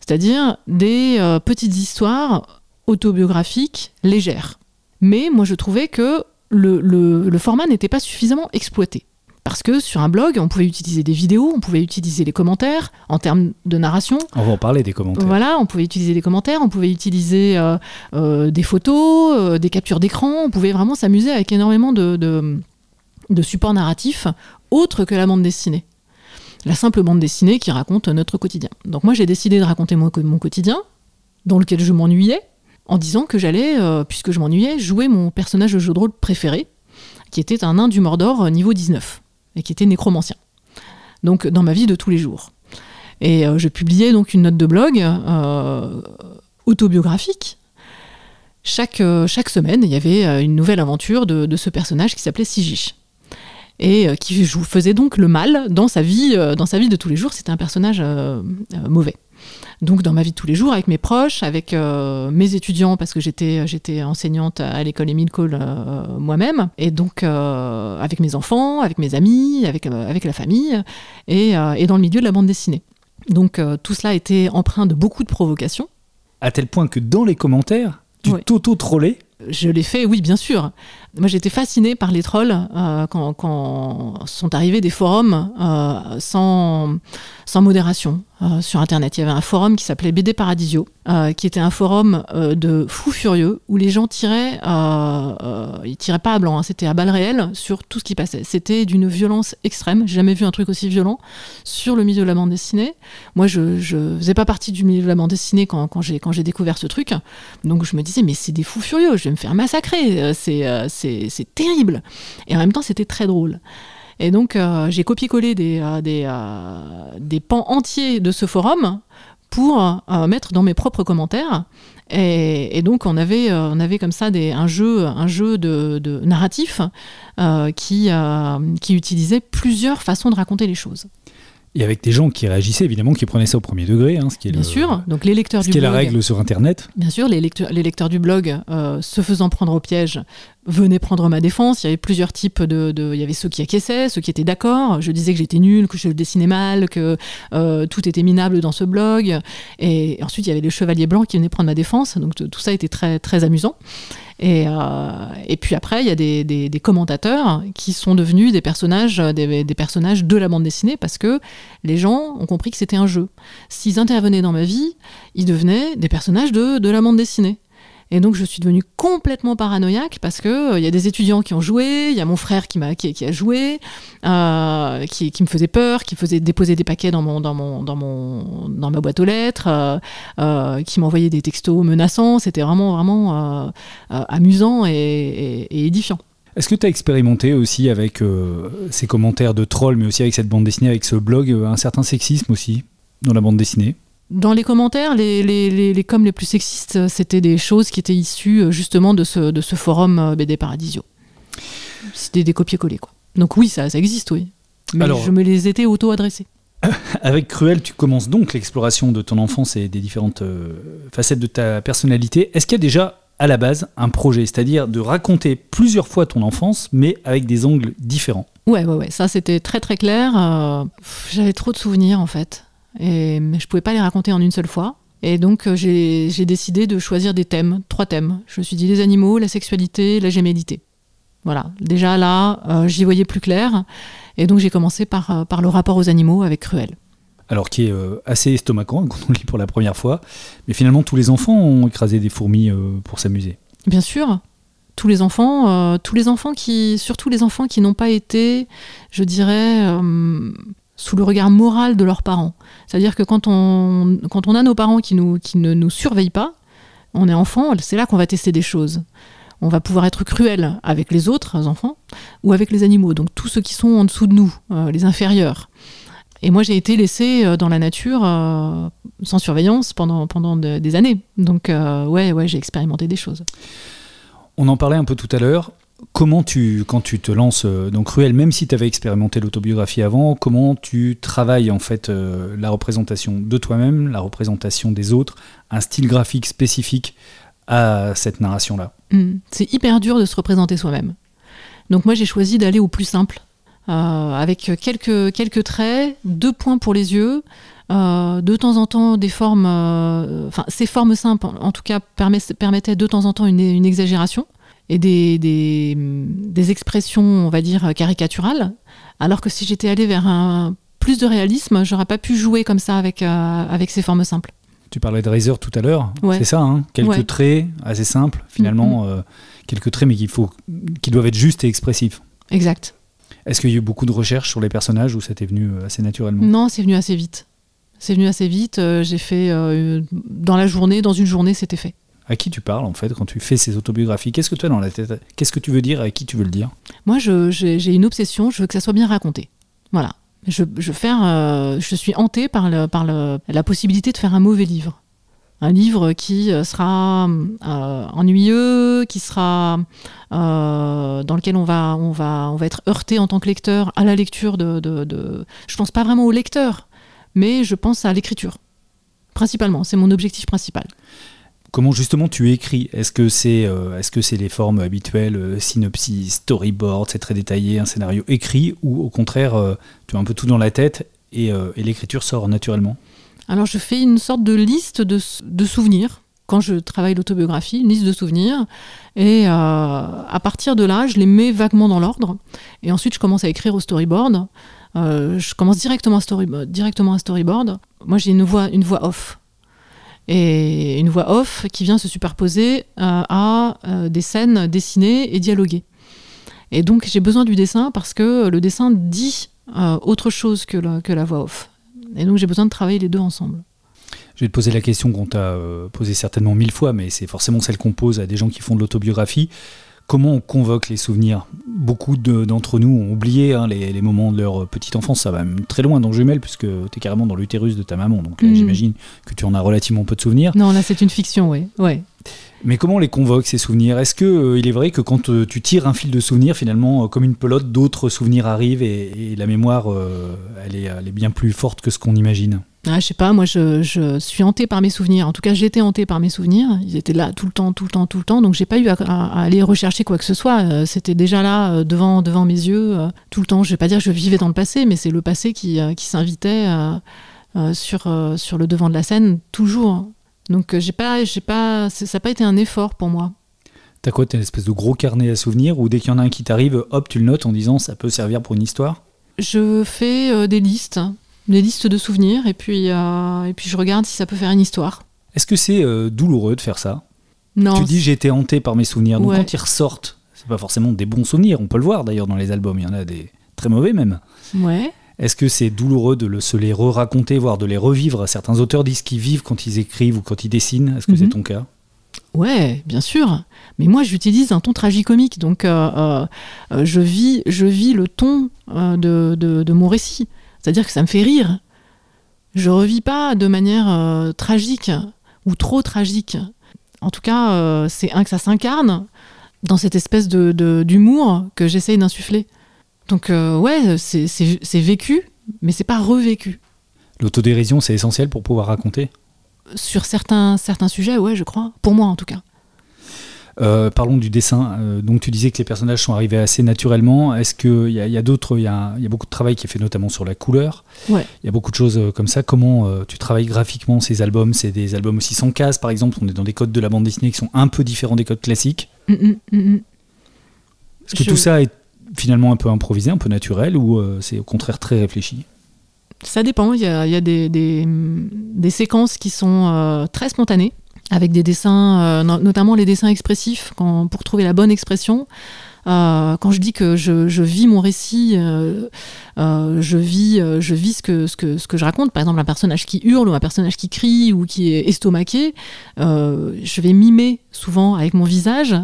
Speaker 2: C'est-à-dire des petites histoires autobiographiques légères. Mais moi je trouvais que le format n'était pas suffisamment exploité. Parce que sur un blog, on pouvait utiliser des vidéos, on pouvait utiliser les commentaires en termes de narration.
Speaker 1: On va en parler des commentaires.
Speaker 2: Voilà, on pouvait utiliser des commentaires, on pouvait utiliser euh, euh, des photos, euh, des captures d'écran. On pouvait vraiment s'amuser avec énormément de, de, supports narratifs autres que la bande dessinée. La simple bande dessinée qui raconte notre quotidien. Donc moi, j'ai décidé de raconter mon, mon quotidien, dans lequel je m'ennuyais, en disant que j'allais, puisque je m'ennuyais, jouer mon personnage de jeu de rôle préféré, qui était un nain du Mordor niveau 19 et qui était nécromancien. Donc dans ma vie de tous les jours. Et euh, je publiais donc une note de blog euh, autobiographique. Chaque, euh, chaque semaine, il y avait une nouvelle aventure de, ce personnage qui s'appelait Sigish. Et qui faisait donc le mal dans sa vie de tous les jours. C'était un personnage mauvais donc dans ma vie de tous les jours, avec mes proches, avec euh, mes étudiants, parce que j'étais, j'étais enseignante à l'école Émile Cole euh, moi-même, et donc euh, avec mes enfants, avec mes amis, avec, avec la famille, et, et, dans le milieu de la bande dessinée. Donc tout cela été empreint de beaucoup de provocations.
Speaker 1: À tel point que dans les commentaires, tu t'auto-trollais
Speaker 2: je l'ai fait, oui, bien sûr. Moi, j'étais fascinée par les trolls euh, quand, sont arrivés des forums euh, sans, sans modération euh, sur Internet. Il y avait un forum qui s'appelait BD Paradisio, qui était un forum de fous furieux où les gens tiraient, ils tiraient pas à blanc, hein, c'était à balles réelles sur tout ce qui passait. C'était d'une violence extrême. J'ai jamais vu un truc aussi violent sur le milieu de la bande dessinée. Moi, je, ne faisais pas partie du milieu de la bande dessinée quand, quand j'ai découvert ce truc. Donc, je me disais, mais c'est des fous furieux, je vais me faire massacrer. C'est c'est terrible. Et en même temps, c'était très drôle. Et donc, euh, j'ai copié-collé des, euh, euh, des, pans entiers de ce forum pour mettre dans mes propres commentaires. Et, donc, on avait, on avait comme ça des, un jeu, un jeu de, de narratif qui, qui utilisait plusieurs façons de raconter les choses.
Speaker 1: Et avec des gens qui réagissaient, évidemment, qui prenaient ça au premier degré. Hein, ce qui est
Speaker 2: Bien sûr, donc les lecteurs
Speaker 1: ce qui est la règle sur Internet.
Speaker 2: Bien sûr, les lecteurs, les lecteurs du blog, euh, se faisant prendre au piège, venaient prendre ma défense. Il y avait plusieurs types de, Il y avait ceux qui acquiesçaient, ceux qui étaient d'accord. Je disais que j'étais nul, que je dessinais mal, que euh, tout était minable dans ce blog. Et ensuite, il y avait les chevaliers blancs qui venaient prendre ma défense. Donc tout ça était très, très amusant. Et, euh, et puis après, il y a des, des, commentateurs qui sont devenus des personnages, des, des, personnages de la bande dessinée parce que les gens ont compris que c'était un jeu. S'ils intervenaient dans ma vie, ils devenaient des personnages de, de la bande dessinée. Et donc je suis devenue complètement paranoïaque parce que il euh, y a des étudiants qui ont joué, il y a mon frère qui, a joué, euh, qui, me faisait peur, qui faisait déposer des paquets dans, mon, dans, mon, dans, mon, dans ma boîte aux lettres, euh, qui m'envoyait des textos menaçants. C'était vraiment, vraiment amusant et, édifiant.
Speaker 1: Est-ce que tu as expérimenté aussi avec ces commentaires de trolls, mais aussi avec cette bande dessinée, avec ce blog, un certain sexisme aussi dans la bande dessinée?
Speaker 2: Dans les commentaires, les, les, les, les coms les plus sexistes, c'était des choses qui étaient issues justement de ce, de ce forum BD Paradisio. C'était des copier-coller, quoi. Donc oui, ça, ça existe, oui. Mais
Speaker 1: Alors-
Speaker 2: je me les étais auto-adressés.
Speaker 1: Avec Cruel, tu commences donc l'exploration de ton enfance et des différentes euh, facettes de ta personnalité. Est-ce qu'il y a déjà à la base un projet, c'est-à-dire de raconter plusieurs fois ton enfance, mais avec des angles différents?
Speaker 2: Ouais, ouais, ouais, ça c'était très très clair. Euh, J'avais trop de souvenirs en fait. Et je pouvais pas les raconter en une seule fois. Et donc euh, j'ai décidé de choisir des thèmes, trois thèmes. Je me suis dit les animaux, la sexualité, la gémellité. Voilà, déjà là, euh, j'y voyais plus clair. Et donc j'ai commencé par, euh, par le rapport aux animaux avec Cruel.
Speaker 1: Alors qui est euh, assez estomacant quand on le lit pour la première fois, mais finalement tous les enfants ont écrasé des fourmis euh, pour s'amuser.
Speaker 2: Bien sûr, tous les enfants, euh, tous les enfants qui, surtout les enfants qui n'ont pas été, je dirais, euh, sous le regard moral de leurs parents. C'est-à-dire que quand on, quand on a nos parents qui, nous, qui ne nous surveillent pas, on est enfant, c'est là qu'on va tester des choses. On va pouvoir être cruel avec les autres enfants ou avec les animaux, donc tous ceux qui sont en dessous de nous, euh, les inférieurs. Et moi, j'ai été laissée euh, dans la nature euh, sans surveillance pendant, pendant de- des années. Donc, euh, ouais, ouais, j'ai expérimenté des choses.
Speaker 1: On en parlait un peu tout à l'heure. Comment tu, quand tu te lances euh, dans Cruel, même si tu avais expérimenté l'autobiographie avant, comment tu travailles en fait euh, la représentation de toi-même, la représentation des autres, un style graphique spécifique à cette narration-là?
Speaker 2: Mm. C'est hyper dur de se représenter soi-même. Donc moi j'ai choisi d'aller au plus simple, euh, avec quelques, quelques traits, deux points pour les yeux, de temps en temps des formes, enfin ces formes simples en tout cas permet- permettaient de temps en temps une, une exagération et des, des, des expressions on va dire caricaturales, alors que si j'étais allée vers un plus de réalisme, j'aurais pas pu jouer comme ça avec, euh, avec ces formes simples.
Speaker 1: Tu parlais de Razer tout à l'heure,
Speaker 2: Ouais.
Speaker 1: c'est ça, hein quelques
Speaker 2: Ouais.
Speaker 1: traits assez simples finalement, euh, quelques traits mais qu'il faut, qui doivent être justes et expressifs.
Speaker 2: Exact.
Speaker 1: Est-ce qu'il y a eu beaucoup de recherches sur les personnages ou ça t'est venu euh, assez naturellement?
Speaker 2: Non, c'est venu assez vite. C'est venu assez vite. J'ai fait euh, dans la journée, dans une journée, c'était fait.
Speaker 1: À qui tu parles en fait quand tu fais ces autobiographies? Qu'est-ce que tu as dans la tête? Qu'est-ce que tu veux dire? À qui tu veux le dire?
Speaker 2: Moi, j'ai une obsession. Je veux que ça soit bien raconté. Voilà. Je, je, euh, je suis hantée par, la possibilité de faire un mauvais livre. Un livre qui euh, sera euh, ennuyeux, qui sera dans lequel on va, on, va, on va être heurté en tant que lecteur à la lecture de, de, de... Je pense pas vraiment au lecteur, mais je pense à l'écriture. Principalement, c'est mon objectif principal.
Speaker 1: Comment justement tu écris? Est-ce que c'est euh, est-ce que c'est les formes habituelles, euh, synopsis, storyboard, c'est très détaillé, un scénario écrit, ou au contraire euh, tu as un peu tout dans la tête et, euh, et l'écriture sort naturellement?
Speaker 2: Alors je fais une sorte de liste de, de souvenirs. Quand je travaille l'autobiographie, une liste de souvenirs, et à partir de là, je les mets vaguement dans l'ordre, et ensuite je commence à écrire au storyboard. Je commence directement à, directement à storyboard. Moi j'ai une voix, une voix off, et une voix off qui vient se superposer euh, à euh, des scènes dessinées et dialoguées. Et donc j'ai besoin du dessin parce que le dessin dit euh, autre chose que la, que la voix off. Et donc j'ai besoin de travailler les deux ensemble.
Speaker 1: Je vais te poser la question qu'on t'a posée certainement mille fois, mais c'est forcément celle qu'on pose à des gens qui font de l'autobiographie. Comment on convoque les souvenirs Beaucoup de- d'entre nous ont oublié hein, les, les moments de leur petite enfance. Ça va même très loin dans Jumelle, puisque tu es carrément dans l'utérus de ta maman. Donc
Speaker 2: Mm.
Speaker 1: j'imagine que tu en as relativement peu de souvenirs.
Speaker 2: Non, là c'est une fiction, oui. Ouais.
Speaker 1: Mais comment on les convoque ces souvenirs? Est-ce que euh, il est vrai que quand euh, tu tires un fil de souvenirs, finalement, euh, comme une pelote, d'autres souvenirs arrivent et, et la mémoire, euh, elle, est, elle est bien plus forte que ce qu'on imagine?
Speaker 2: Ah, je sais pas, moi je, je suis hantée par mes souvenirs. En tout cas, j'étais hantée par mes souvenirs. Ils étaient là tout le temps, tout le temps, tout le temps. Donc j'ai pas eu à, aller rechercher quoi que ce soit. Euh, C'était déjà là euh, devant, devant mes yeux euh, tout le temps. Je vais pas dire que je vivais dans le passé, mais c'est le passé qui, qui s'invitait sur, sur le devant de la scène toujours. Donc j'ai pas, j'ai pas, ça n'a pas été un effort pour moi.
Speaker 1: T'as quoi T'as une espèce de gros carnet à souvenirs ou dès qu'il y en a un qui t'arrive, hop, tu le notes en disant ça peut servir pour une histoire?
Speaker 2: Je fais euh, des listes, des listes de souvenirs, et puis, euh, et puis je regarde si ça peut faire une histoire.
Speaker 1: Est-ce que c'est euh, douloureux de faire ça?
Speaker 2: Non,
Speaker 1: Tu dis j'ai été hanté par mes souvenirs. Donc
Speaker 2: Ouais.
Speaker 1: quand ils ressortent, c'est pas forcément des bons souvenirs. On peut le voir d'ailleurs dans les albums. Il y en a des très mauvais même.
Speaker 2: ouais.
Speaker 1: Est-ce que c'est douloureux de le- se les re-raconter, voire de les revivre Certains auteurs disent qu'ils vivent quand ils écrivent ou quand ils dessinent? Est-ce que
Speaker 2: Mhm.
Speaker 1: c'est ton cas?
Speaker 2: Ouais, bien sûr. Mais moi, j'utilise un ton tragicomique, donc euh, euh, euh, je, vis, je vis le ton euh, de, de- de mon récit. C'est-à-dire que ça me fait rire. Je revis pas de manière tragique ou trop tragique. En tout cas, c'est un que ça s'incarne dans cette espèce de d'humour que j'essaye d'insuffler. Donc ouais, c'est vécu, mais c'est pas revécu.
Speaker 1: L'autodérision, c'est essentiel pour pouvoir raconter?
Speaker 2: Sur certains, certains sujets, ouais, je crois. Pour moi, en tout cas.
Speaker 1: Euh, parlons du dessin. Euh, donc, tu disais que les personnages sont arrivés assez naturellement. Est-ce qu'il y a, y a d'autres Il y, a, beaucoup de travail qui est fait notamment sur la couleur.
Speaker 2: Ouais.
Speaker 1: Il y a beaucoup de choses euh, comme ça. Comment tu travailles graphiquement ces albums? C'est des albums aussi sans cases, par exemple. On est dans des codes de la bande dessinée qui sont un peu différents des codes classiques.
Speaker 2: Mm, mm, mm,
Speaker 1: Est-ce que tout ça est finalement un peu improvisé, un peu naturel, ou c'est au contraire très réfléchi?
Speaker 2: Ça dépend. Il y a, des, des, séquences qui sont très spontanées, avec des dessins, euh, notamment les dessins expressifs, quand, pour trouver la bonne expression. Euh, quand je dis que je, vis mon récit, euh, euh, je vis, je vis ce que, ce, que, ce que je raconte. Par exemple, un personnage qui hurle ou un personnage qui crie ou qui est estomaqué, je vais mimer souvent avec mon visage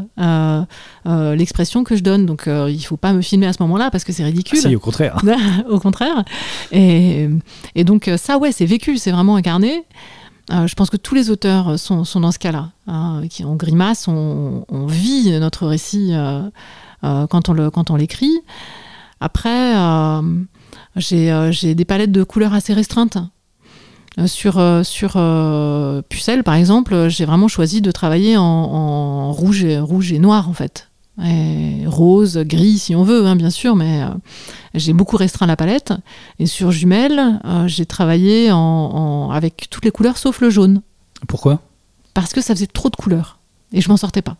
Speaker 2: l'expression que je donne. Donc, il ne faut pas me filmer à ce moment-là parce que c'est ridicule.
Speaker 1: Ah si, au contraire.
Speaker 2: au contraire. Et, et donc, ça, ouais, c'est vécu, c'est vraiment incarné. Je pense que tous les auteurs sont, sont dans ce cas-là. Hein, on grimace, on, vit notre récit euh, quand on, l'écrit. Après, euh, euh, j'ai des palettes de couleurs assez restreintes. Sur, sur Pucelle, par exemple, j'ai vraiment choisi de travailler en, rouge, et, rouge et noir, en fait. Rose, gris, si on veut, hein, bien sûr, mais j'ai beaucoup restreint la palette. Et sur Jumelle, j'ai travaillé en, avec toutes les couleurs sauf le jaune.
Speaker 1: Pourquoi?
Speaker 2: Parce que ça faisait trop de couleurs et je m'en sortais pas.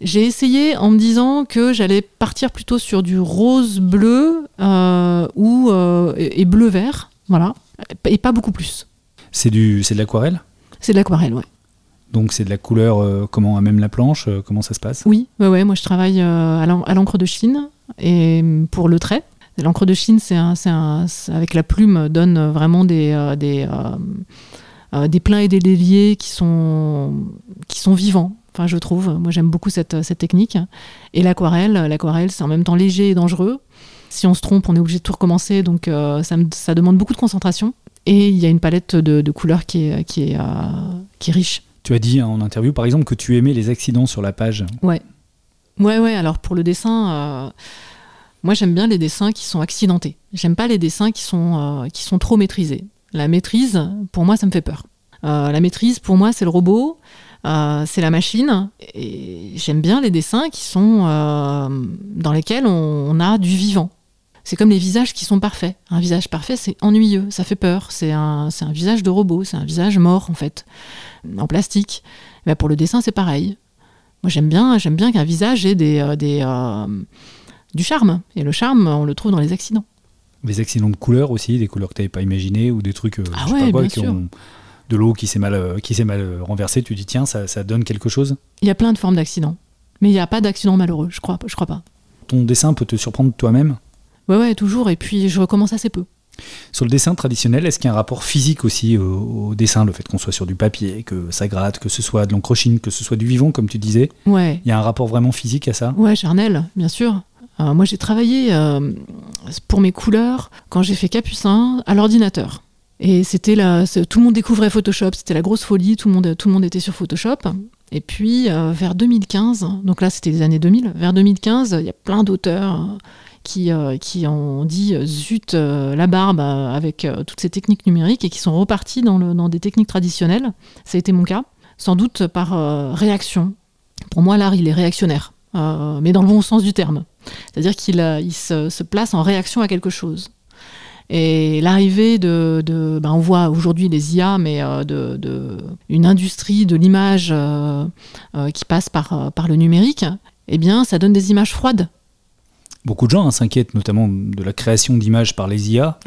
Speaker 2: J'ai essayé en me disant que j'allais partir plutôt sur du rose-bleu euh, ou euh, et bleu-vert, voilà, et pas beaucoup plus.
Speaker 1: C'est du, c'est de l'aquarelle?
Speaker 2: C'est de l'aquarelle, ouais.
Speaker 1: Donc c'est de la couleur, euh, comment à même la planche, comment ça se passe?
Speaker 2: Oui, ouais, ouais, moi je travaille à l'encre de Chine et pour le trait. L'encre de Chine, c'est avec la plume, donne vraiment des, des, des pleins et des déliés qui sont, qui sont vivants. Enfin, je trouve. Moi, j'aime beaucoup cette, cette technique. Et l'aquarelle, l'aquarelle, c'est en même temps léger et dangereux. Si on se trompe, on est obligé de tout recommencer. Donc, euh, ça, ça, demande beaucoup de concentration. Et il y a une palette de, de couleurs qui est, qui, est, euh, qui est riche.
Speaker 1: Tu as dit en interview, par exemple, que tu aimais les accidents sur la page.
Speaker 2: Ouais. Ouais, ouais. Alors, pour le dessin, euh, moi, j'aime bien les dessins qui sont accidentés. J'aime pas les dessins qui sont, qui sont trop maîtrisés. La maîtrise, pour moi, ça me fait peur. la maîtrise, pour moi, c'est le robot. Euh, c'est la machine. Et j'aime bien les dessins qui sont euh, dans lesquels on, a du vivant. C'est comme les visages qui sont parfaits. Un visage parfait, c'est ennuyeux, ça fait peur. C'est un, un, visage de robot, c'est un visage mort en fait, en plastique. Mais pour le dessin, c'est pareil. Moi, j'aime bien, j'aime bien qu'un visage ait des, euh, des du charme. Et le charme, on le trouve dans les accidents.
Speaker 1: Des accidents de couleurs aussi, des couleurs que tu n'avais pas imaginées ou des trucs
Speaker 2: ah ouais, bien
Speaker 1: qui
Speaker 2: sûr.
Speaker 1: ont de l'eau qui s'est mal, euh, qui mal euh, renversée, tu dis tiens, ça, ça donne quelque chose?
Speaker 2: Il y a plein de formes d'accidents. Mais il n'y a pas d'accident malheureux, je crois, je crois pas.
Speaker 1: Ton dessin peut te surprendre toi-même?
Speaker 2: Ouais, ouais, toujours. Et puis je recommence assez peu.
Speaker 1: Sur le dessin traditionnel, est-ce qu'il y a un rapport physique aussi au, dessin, le fait qu'on soit sur du papier, que ça gratte, que ce soit de l'encre chine, que ce soit du vivant, comme tu disais
Speaker 2: Ouais.
Speaker 1: Il y a un rapport vraiment physique à ça?
Speaker 2: Ouais, charnel, bien sûr. Euh, moi, j'ai travaillé pour mes couleurs quand j'ai fait Capucin à l'ordinateur. Et c'était là, tout le monde découvrait Photoshop, c'était la grosse folie, tout le monde, tout le monde était sur Photoshop. Et puis euh, vers 2015, donc là c'était les années 2000, vers 2015, il y a plein d'auteurs euh, qui, euh, qui ont dit zut la barbe avec toutes ces techniques numériques et qui sont repartis dans, des techniques traditionnelles. Ça a été mon cas, sans doute par réaction. Pour moi, l'art, il est réactionnaire, mais dans le bon sens du terme. C'est-à-dire qu'il il se, place en réaction à quelque chose. Et l'arrivée de, ben on voit aujourd'hui les IA, mais euh, de, une industrie de l'image euh, euh, qui passe par, par le numérique, eh bien, ça donne des images froides.
Speaker 1: Beaucoup de gens hein, s'inquiètent notamment de la création d'images par les IA.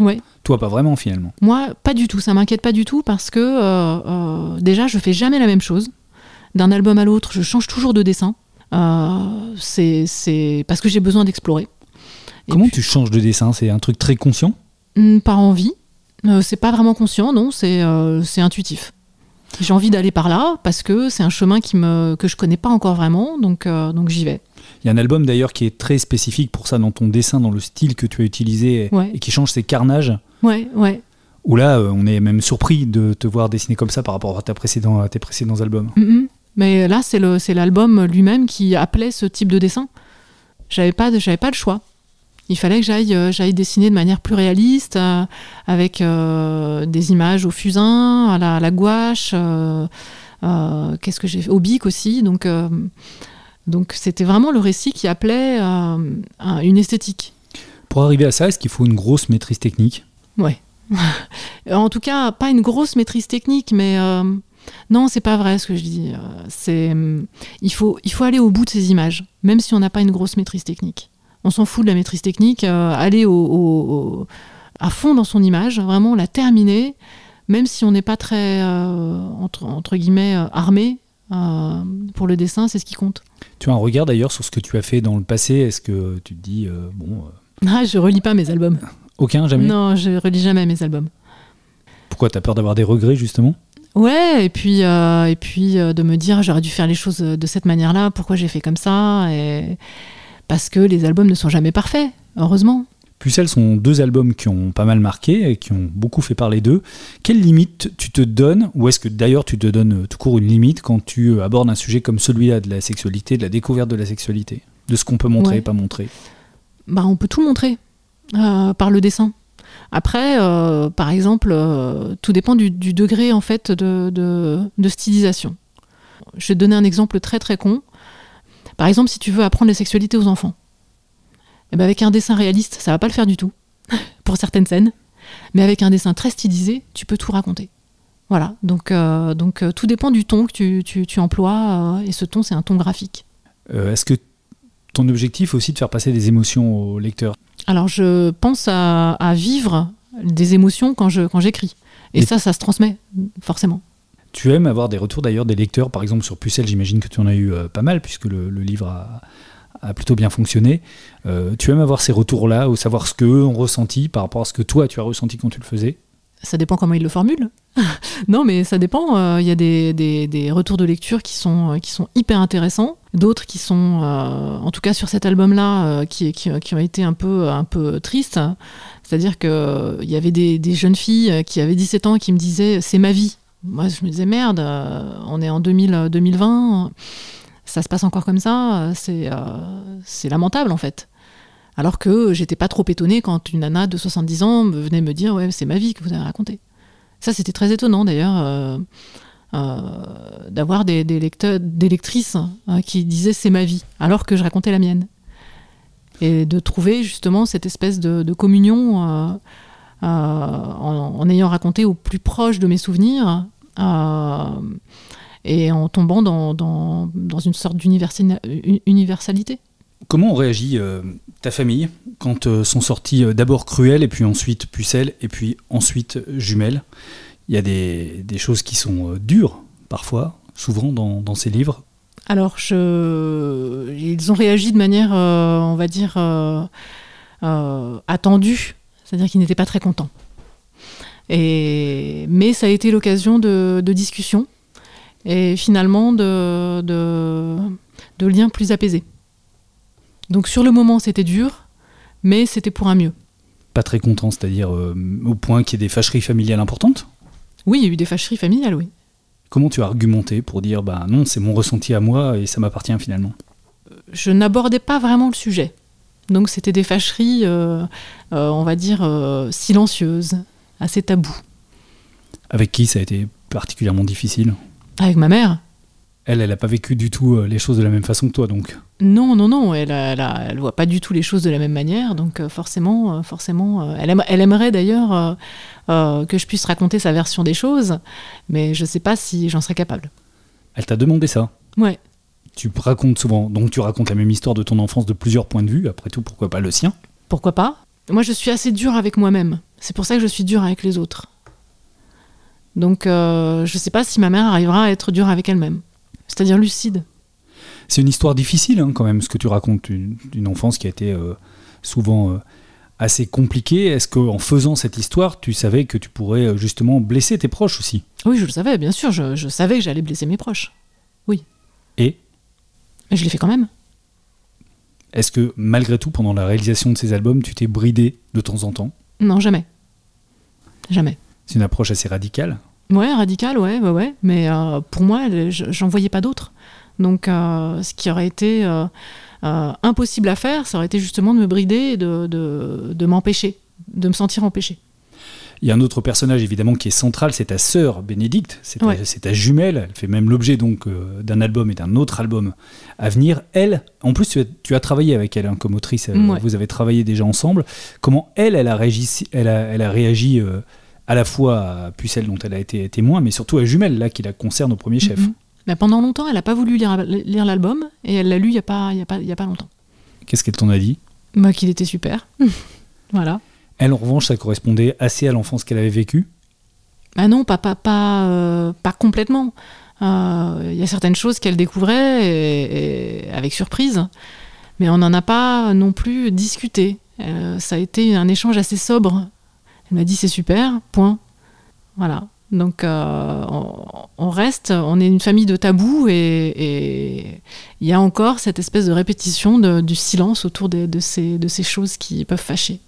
Speaker 1: Toi, pas vraiment finalement.
Speaker 2: Moi, pas du tout. Ça m'inquiète pas du tout parce que déjà, je fais jamais la même chose. D'un album à l'autre, je change toujours de dessin. c'est parce que j'ai besoin d'explorer.
Speaker 1: Comment tu changes de dessin? C'est un truc très conscient?
Speaker 2: Hmm, par envie. Euh, c'est pas vraiment conscient, non, c'est euh, intuitif. J'ai envie d'aller par là parce que c'est un chemin qui me, que je connais pas encore vraiment, donc, euh, donc j'y vais.
Speaker 1: Il y a un album d'ailleurs qui est très spécifique pour ça dans ton dessin, dans le style que tu as utilisé et qui change ses carnages.
Speaker 2: Ouais, ouais.
Speaker 1: Où là, euh, on est même surpris de te voir dessiner comme ça par rapport à, ta précédent, à tes précédents albums.
Speaker 2: Mhm. Mais là, c'est c'est l'album lui-même qui appelait ce type de dessin. J'avais pas, de- pas le choix. Il fallait que j'aille, euh, dessiner de manière plus réaliste, euh, avec euh, des images au fusain, à la, à la gouache. euh, Qu'est-ce que j'ai fait? Au bic aussi. Donc, donc c'était vraiment le récit qui appelait euh, un- une esthétique.
Speaker 1: Pour arriver à ça, est-ce qu'il faut une grosse maîtrise technique?
Speaker 2: Ouais. en tout cas, pas une grosse maîtrise technique, mais euh, non, c'est pas vrai ce que je dis. Euh, C'est, il faut, il faut aller au bout de ces images, même si on n'a pas une grosse maîtrise technique. On s'en fout de la maîtrise technique, euh, aller au, au- au- à fond dans son image, vraiment la terminer, même si on n'est pas très euh, entre, entre guillemets armé euh, pour le dessin, c'est ce qui compte.
Speaker 1: Tu as un regard d'ailleurs sur ce que tu as fait dans le passé Est-ce que tu te dis, euh, bon, euh,
Speaker 2: Ah, je relis pas mes albums.
Speaker 1: aucun, jamais?
Speaker 2: Non, je relis jamais mes albums.
Speaker 1: Pourquoi T'as peur d'avoir des regrets justement?
Speaker 2: Ouais, et puis, euh, et puis euh, de me dire j'aurais dû faire les choses de cette manière-là, pourquoi j'ai fait comme ça? Et... Parce que les albums ne sont jamais parfaits, heureusement.
Speaker 1: Pucelle sont deux albums qui ont pas mal marqué et qui ont beaucoup fait parler d'eux. Quelle limite tu te donnes, ou est-ce que d'ailleurs tu te donnes tout court une limite quand tu euh, abordes un sujet comme celui-là de la sexualité, de la découverte de la sexualité, de ce qu'on peut montrer
Speaker 2: Ouais.
Speaker 1: et pas montrer?
Speaker 2: Bah, on peut tout montrer euh, par le dessin. Après, euh, par exemple, euh, tout dépend du, du degré en fait de, de- de stylisation. Je vais te donner un exemple très très con. Par exemple, si tu veux apprendre la sexualité aux enfants, eh ben avec un dessin réaliste, ça va pas le faire du tout pour certaines scènes, mais avec un dessin très stylisé, tu peux tout raconter. Voilà, donc, euh, donc euh, tout dépend du ton que tu, tu- tu emploies, euh, et ce ton, c'est un ton graphique.
Speaker 1: Est-ce que ton objectif est aussi de faire passer des émotions au lecteur?
Speaker 2: Alors, je pense à, à vivre des émotions quand je quand j'écris. Et
Speaker 1: Mais-
Speaker 2: ça, ça se transmet, forcément.
Speaker 1: Tu aimes avoir des retours d'ailleurs des lecteurs, par exemple sur Pucelle, j'imagine que tu en as eu pas mal puisque le, le livre a, a plutôt bien fonctionné. Euh, tu aimes avoir ces retours-là, ou savoir ce qu'eux ont ressenti par rapport à ce que toi tu as ressenti quand tu le faisais?
Speaker 2: Ça dépend comment ils le formulent. non, mais ça dépend. euh, Il y a des, des- des retours de lecture qui sont, euh, qui sont hyper intéressants. D'autres qui sont, en tout cas sur cet album-là, qui, qui, ont été un peu, un peu tristes. C'est-à-dire qu'il y avait des, des jeunes filles qui avaient 17 ans qui me disaient c'est ma vie. Moi, je me disais merde, on est en 2000, 2020, ça se passe encore comme ça, euh, c'est euh, c'est lamentable en fait. Alors que j'étais pas trop étonnée quand une nana de 70 ans venait me dire ouais c'est ma vie que vous avez racontée. Ça c'était très étonnant d'ailleurs euh, d'avoir des, lecteurs, des lectrices euh, qui disaient c'est ma vie alors que je racontais la mienne. Et de trouver justement cette espèce de, communion en, en ayant raconté au plus proche de mes souvenirs et en tombant dans, dans, dans une sorte d'universalité.
Speaker 1: Comment on réagit euh, ta famille quand euh, sont sortis euh, d'abord Cruel et puis ensuite Pucelle et puis ensuite Jumelles? Il y a des, des choses qui sont euh, dures parfois, souvent dans, dans ces livres.
Speaker 2: Alors, je... ils ont réagi de manière, on va dire, attendue, c'est-à-dire qu'ils n'étaient pas très contents. Et... Mais ça a été l'occasion de, de discussions et finalement de, de, de liens plus apaisés. Donc sur le moment, c'était dur, mais c'était pour un mieux.
Speaker 1: Pas très content, c'est-à-dire euh, au point qu'il y ait des fâcheries familiales importantes?
Speaker 2: Oui, il y a eu des fâcheries familiales, oui.
Speaker 1: Comment tu as argumenté pour dire bah non, c'est mon ressenti à moi et ça m'appartient finalement?
Speaker 2: Je n'abordais pas vraiment le sujet. Donc c'était des fâcheries, euh, euh, on va dire, euh, silencieuses, assez tabous.
Speaker 1: Avec qui ça a été particulièrement difficile?
Speaker 2: Avec ma mère
Speaker 1: Elle, elle n'a pas vécu du tout euh, les choses de la même façon que toi, donc.
Speaker 2: Non, non, non, elle, elle, a- elle voit pas du tout les choses de la même manière, donc euh, forcément, euh, forcément, elle, aime- elle aimerait d'ailleurs euh, que je puisse raconter sa version des choses, mais je sais pas si j'en serais capable.
Speaker 1: Elle t'a demandé ça.
Speaker 2: Ouais,
Speaker 1: Tu racontes souvent, donc tu racontes la même histoire de ton enfance de plusieurs points de vue. Après tout, pourquoi pas le sien?
Speaker 2: Pourquoi pas? Moi, je suis assez dure avec moi-même. C'est pour ça que je suis dure avec les autres. Donc, euh, je sais pas si ma mère arrivera à être dure avec elle-même, c'est-à-dire lucide.
Speaker 1: C'est une histoire difficile hein, quand même, ce que tu racontes une- enfance qui a été euh, souvent euh, assez compliquée. Est-ce qu'en faisant cette histoire, tu savais que tu pourrais justement blesser tes proches aussi?
Speaker 2: Oui, je le savais, bien sûr, je, je savais que j'allais blesser mes proches.
Speaker 1: Et?
Speaker 2: Mais je l'ai fait quand même.
Speaker 1: est-ce que malgré tout, pendant la réalisation de ces albums, tu t'es bridé de temps en temps?
Speaker 2: Non, jamais. Jamais.
Speaker 1: C'est une approche assez radicale.
Speaker 2: Ouais, radicale, ouais, ouais, ouais. Mais euh, pour moi, j'en voyais pas d'autre. Donc, euh, ce qui aurait été euh, impossible à faire, ça aurait été justement de me brider et de, de, de m'empêcher, de me sentir empêché.
Speaker 1: Il y a un autre personnage évidemment qui est central, c'est ta sœur Bénédicte, c'est ta, jumelle, elle fait même l'objet donc d'un album et d'un autre album à venir. Elle, en plus tu as, travaillé avec elle hein, comme autrice, vous avez travaillé déjà ensemble. Comment elle, elle a réagi, elle a, elle a réagi à la fois à Pucelle dont elle a été témoin, mais surtout à Jumelle, là, qui la concerne au premier chef.
Speaker 2: Mhm. pendant longtemps, elle n'a pas voulu lire, lire l'album, et elle l'a lu il n'y a, pas, y a, pas, y a pas longtemps.
Speaker 1: Qu'est-ce qu'elle t'en a dit?
Speaker 2: Bah, Qu'il était super. voilà.
Speaker 1: Elle, en revanche, ça correspondait assez à l'enfance qu'elle avait vécue?
Speaker 2: Bah non, pas, pas, pas, euh, pas complètement. Euh, il y a certaines choses qu'elle découvrait et, avec surprise, mais on n'en a pas non plus discuté. Euh, ça a été un échange assez sobre elle m'a dit c'est super, point. Voilà. Donc euh, on, reste, on est une famille de tabous et il y a encore cette espèce de répétition du silence autour de, ces, de ces choses qui peuvent fâcher.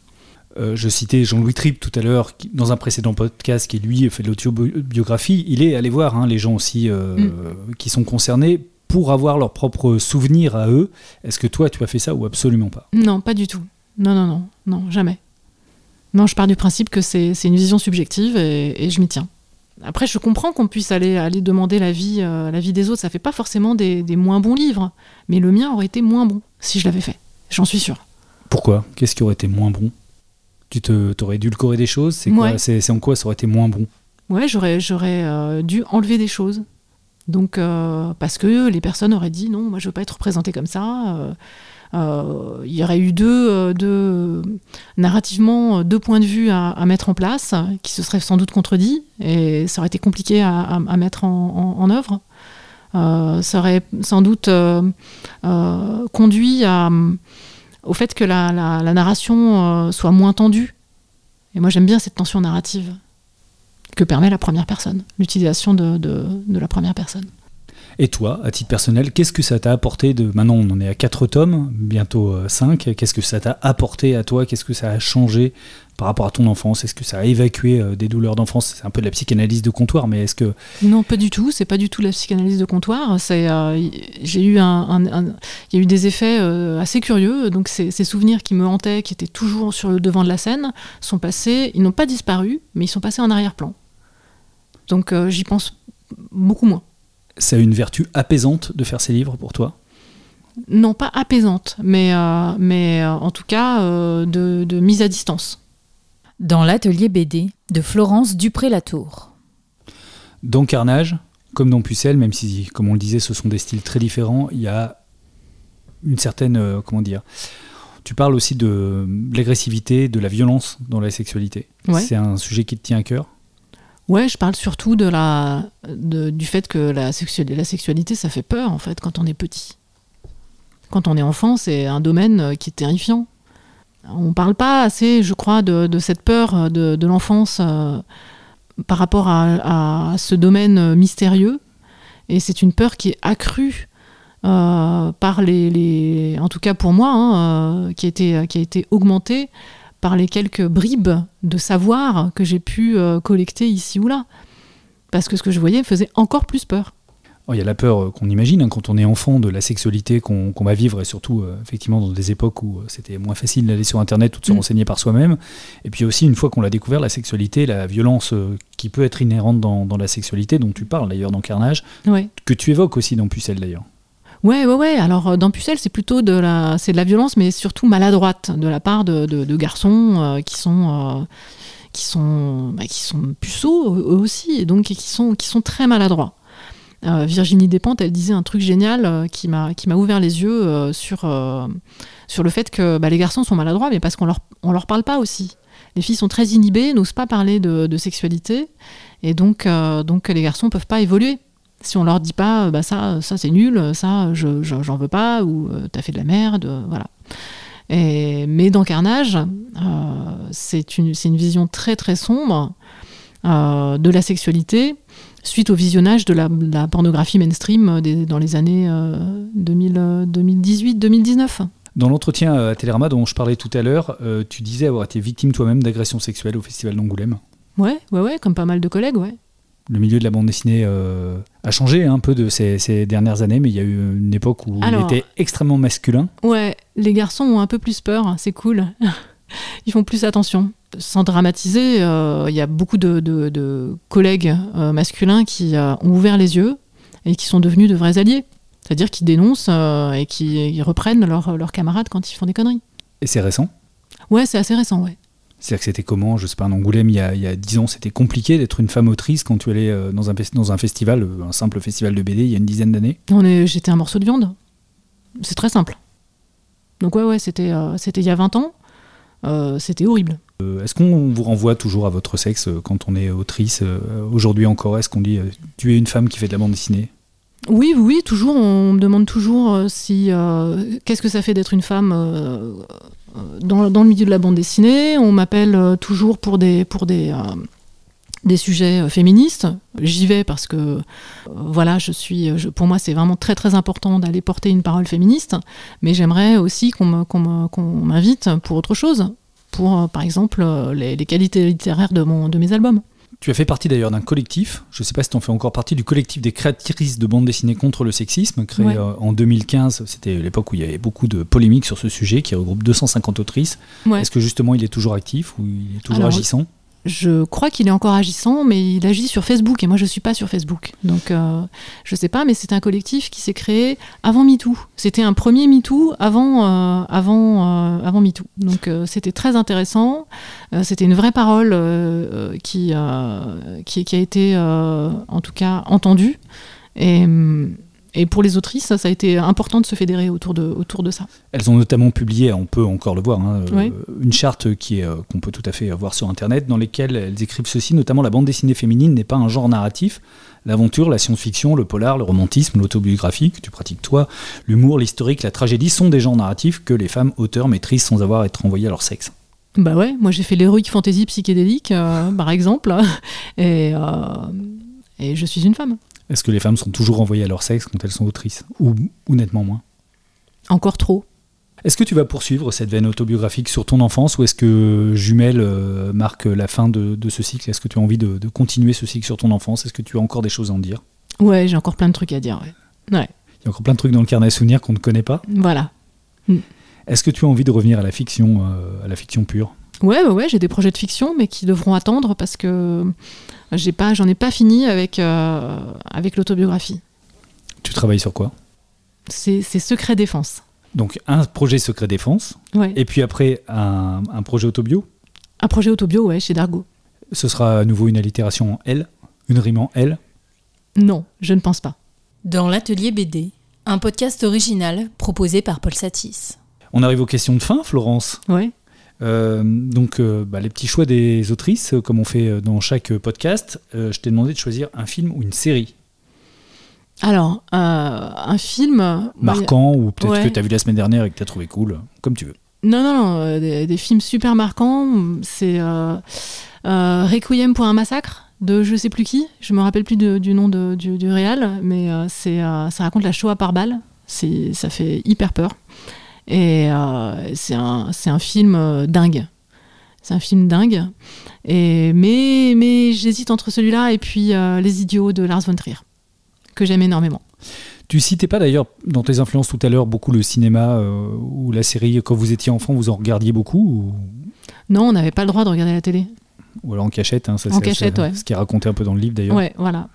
Speaker 1: Euh, je citais Jean-Louis Tripp tout à l'heure, dans un précédent podcast qui lui fait de l'autobiographie. Il est allé voir hein, les gens aussi euh, mm. qui sont concernés pour avoir leurs propres souvenirs à eux. Est-ce que toi tu as fait ça ou absolument pas?
Speaker 2: Non, pas du tout. Non, non, non, non, jamais. Non, je pars du principe que c'est une vision subjective et, je m'y tiens. Après, je comprends qu'on puisse aller, aller demander l'avis euh, la vie des autres. Ça fait pas forcément des, moins bons livres, mais le mien aurait été moins bon si je l'avais fait. J'en suis sûre.
Speaker 1: Pourquoi? Qu'est-ce qui aurait été moins bon? Tu te, t'aurais dû le correr des choses? C'est c'est, en quoi ça aurait été moins bon?
Speaker 2: Ouais, j'aurais, j'aurais euh, dû enlever des choses. Donc, euh, parce que les personnes auraient dit non, moi je veux pas être représentée comme ça. Euh, il y aurait eu deux, euh, deux, narrativement deux points de vue à, mettre en place qui se seraient sans doute contredits et ça aurait été compliqué à, mettre en, œuvre. Euh, ça aurait sans doute conduit au fait que la, narration soit moins tendue. Et moi j'aime bien cette tension narrative que permet la première personne, l'utilisation de la première personne.
Speaker 1: Et toi, à titre personnel, qu'est-ce que ça t'a apporté de. Maintenant, on en est à 4 tomes, bientôt 5. Euh, qu'est-ce que ça t'a apporté à toi? Qu'est-ce que ça a changé par rapport à ton enfance? Est-ce que ça a évacué euh, des douleurs d'enfance? C'est un peu de la psychanalyse de comptoir, mais est-ce que.
Speaker 2: Non, pas du tout. C'est pas du tout la psychanalyse de comptoir. Euh, j'ai eu il y a eu des effets assez curieux. Donc, ces, souvenirs qui me hantaient, qui étaient toujours sur le devant de la scène, sont passés. Ils n'ont pas disparu, mais ils sont passés en arrière-plan. Donc, j'y pense beaucoup moins
Speaker 1: ça a une vertu apaisante de faire ces livres pour toi?
Speaker 2: Non, pas apaisante, mais, euh, mais euh, en tout cas euh, de, mise à distance.
Speaker 3: Dans l'atelier BD de Florence Dupré-Latour.
Speaker 1: Dans Carnage, comme dans Pucelle, même si, comme on le disait, ce sont des styles très différents, il y a une certaine. comment dire Tu parles aussi de l'agressivité, de la violence dans la sexualité. C'est un sujet qui te tient à cœur?
Speaker 2: Ouais, je parle surtout de la, du fait que la, sexualité, ça fait peur, en fait, quand on est petit. Quand on est enfant, c'est un domaine euh, qui est terrifiant. On ne parle pas assez, je crois, de, cette peur euh, de, l'enfance euh, par rapport à, ce domaine mystérieux. Et c'est une peur qui est accrue par les, En tout cas pour moi, hein, qui, a été, qui a été augmentée par les quelques bribes de savoir que j'ai pu euh, collecter ici ou là. Parce que ce que je voyais faisait encore plus peur.
Speaker 1: Oh, il y a la peur euh, qu'on imagine hein, quand on est enfant de la sexualité qu'on va vivre, et surtout euh, effectivement dans des époques où c'était moins facile d'aller sur Internet ou de se mm. renseigner par soi-même. Et puis aussi, une fois qu'on l'a découvert, la sexualité, la violence qui peut être inhérente dans, la sexualité, dont tu parles d'ailleurs dans Carnage, que tu évoques aussi dans Pucelle d'ailleurs.
Speaker 2: Ouais, ouais, ouais. Alors euh, dans Pucelle, c'est plutôt de la, c'est de la violence, mais surtout maladroite de la part de, garçons euh, qui sont, euh, qui sont, bah, qui sont puceaux eux aussi, et donc qui sont, qui sont très maladroits. Virginie Despentes, elle disait un truc génial qui m'a, qui m'a ouvert les yeux sur, sur le fait que bah, les garçons sont maladroits, mais parce qu'on leur, on leur parle pas aussi. Les filles sont très inhibées, n'osent pas parler de, de sexualité, et donc, donc les garçons peuvent pas évoluer si on leur dit pas, bah ça, ça c'est nul, ça, je, j'en veux pas, ou euh, t'as fait de la merde, euh, voilà. Et, mais dans Carnage, euh, c'est une, une, vision très très sombre de la sexualité suite au visionnage de la, pornographie mainstream dans les années 2018-2019.
Speaker 1: Dans l'entretien à Télérama dont je parlais tout à l'heure, tu disais avoir été victime toi-même d'agression sexuelle au Festival d'Angoulême.
Speaker 2: Ouais, ouais, ouais, comme pas mal de collègues, ouais.
Speaker 1: Le milieu de la bande dessinée euh, a changé un peu de ces, ces, dernières années, mais il y a eu une époque où il était extrêmement masculin.
Speaker 2: Ouais, les garçons ont un peu plus peur, c'est cool. Ils font plus attention. Sans dramatiser, il y a beaucoup de, de, collègues masculins qui ont ouvert les yeux et qui sont devenus de vrais alliés. C'est-à-dire qu'ils dénoncent et qui reprennent leurs camarades quand ils font des conneries.
Speaker 1: Et c'est récent
Speaker 2: Ouais, c'est assez récent, ouais.
Speaker 1: C'est-à-dire que c'était comment, je sais pas, en Angoulême, il y a, il y a 10 ans, c'était compliqué d'être une femme autrice quand tu allais euh, dans un, dans un festival, euh, un simple festival de BD, il y a une dizaine d'années
Speaker 2: J'étais un morceau de viande. C'est très simple. Donc ouais, ouais, c'était euh, c'était il y a 20 ans. c'était horrible.
Speaker 1: Est-ce qu'on vous renvoie toujours à votre sexe quand on est autrice Aujourd'hui encore, est-ce qu'on dit tu es une femme qui fait de la bande dessinée?
Speaker 2: Oui, oui, toujours. On me demande toujours si qu'est-ce que ça fait d'être une femme dans, le milieu de la bande dessinée. On m'appelle euh, toujours pour des, pour des, euh, sujets euh, féministes. J'y vais parce que, voilà, je suis, pour moi, c'est vraiment très très important d'aller porter une parole féministe. Mais j'aimerais aussi qu'on m'invite pour autre chose, pour par exemple les, les qualités littéraires de, mon, de mes albums.
Speaker 1: Tu as fait partie d'ailleurs d'un collectif, je ne sais pas si tu en fais encore partie, du collectif des créatrices de bande dessinée contre le sexisme, créé euh, en 2015. C'était l'époque où il y avait beaucoup de polémiques sur ce sujet, qui regroupe 250 autrices. Est-ce que justement il est toujours actif ou il est toujours agissant?
Speaker 2: Je crois qu'il est encore agissant, mais il agit sur Facebook et moi je ne suis pas sur Facebook. Donc euh, je sais pas, mais c'est un collectif qui s'est créé avant MeToo. C'était un premier MeToo avant, euh, avant, euh, avant MeToo. Donc c'était très intéressant. c'était une vraie parole qui, qui, qui, a été en tout cas entendue. Et. Et pour les autrices, ça, a été important de se fédérer autour de, autour de ça.
Speaker 1: Elles ont notamment publié, on peut encore le voir, hein, euh, une charte qui est, euh, qu'on peut tout à fait voir sur Internet, dans lesquelles elles écrivent ceci, notamment la bande dessinée féminine n'est pas un genre narratif. L'aventure, la science-fiction, le polar, le romantisme, l'autobiographie, que tu pratiques toi, l'humour, l'historique, la tragédie sont des genres narratifs que les femmes auteurs maîtrisent sans avoir à être envoyées à leur sexe.
Speaker 2: Bah ouais, moi j'ai fait l'héroïque fantasy psychédélique, euh, par exemple, et, et je suis une femme.
Speaker 1: Est-ce que les femmes sont toujours envoyées à leur sexe quand elles sont autrices ou, nettement moins
Speaker 2: Encore trop.
Speaker 1: Est-ce que tu vas poursuivre cette veine autobiographique sur ton enfance ou est-ce que Jumelle euh, marque la fin de, ce cycle? Est-ce que tu as envie de, continuer ce cycle sur ton enfance? Est-ce que tu as encore des choses à en dire?
Speaker 2: Ouais, j'ai encore plein de trucs à dire. Ouais.
Speaker 1: Il y a encore plein de trucs dans le carnet à souvenirs qu'on ne connaît pas
Speaker 2: Voilà.
Speaker 1: Mm. Est-ce que tu as envie de revenir à la fiction, euh, à la fiction pure?
Speaker 2: Ouais, ouais, ouais j'ai des projets de fiction, mais qui devront attendre parce que j'ai pas, j'en ai pas fini avec, euh, avec l'autobiographie.
Speaker 1: Tu travailles sur quoi?
Speaker 2: C'est Secret Défense.
Speaker 1: Donc un projet Secret Défense,
Speaker 2: ouais.
Speaker 1: et puis après un, un projet autobio?
Speaker 2: Un projet autobio, ouais, chez Dargo.
Speaker 1: Ce sera à nouveau une allitération en L Une rime en L?
Speaker 2: Non, je ne pense pas.
Speaker 3: Dans l'atelier BD, un podcast original proposé par Paul Satis.
Speaker 1: On arrive aux questions de fin, Florence.
Speaker 2: Ouais.
Speaker 1: Euh, donc, euh, bah, les petits choix des autrices, euh, comme on fait dans chaque podcast, je t'ai demandé de choisir un film ou une série.
Speaker 2: Alors, un film.
Speaker 1: Marquant, ou peut-être que tu as vu la semaine dernière et que tu as trouvé cool, comme tu veux.
Speaker 2: Non, non, non, des, films super marquants. C'est Requiem pour un massacre de je sais plus qui, je me rappelle plus du nom de, du, du réal, mais c'est ça raconte la Shoah par balle. Ça fait hyper peur. Et euh, c'est un, un, film euh, dingue. C'est un film dingue. Et, mais mais j'hésite entre celui-là et puis euh, Les Idiots de Lars von Trier, que j'aime énormément.
Speaker 1: Tu citais pas d'ailleurs dans tes influences tout à l'heure beaucoup le cinéma ou la série. Quand vous étiez enfant, vous en regardiez beaucoup
Speaker 2: Non, on n'avait pas le droit de regarder la télé.
Speaker 1: Ou alors en cachette, hein, ça
Speaker 2: cachette, ouais.
Speaker 1: Ce qui est raconté un peu dans le livre d'ailleurs.
Speaker 2: Ouais, voilà.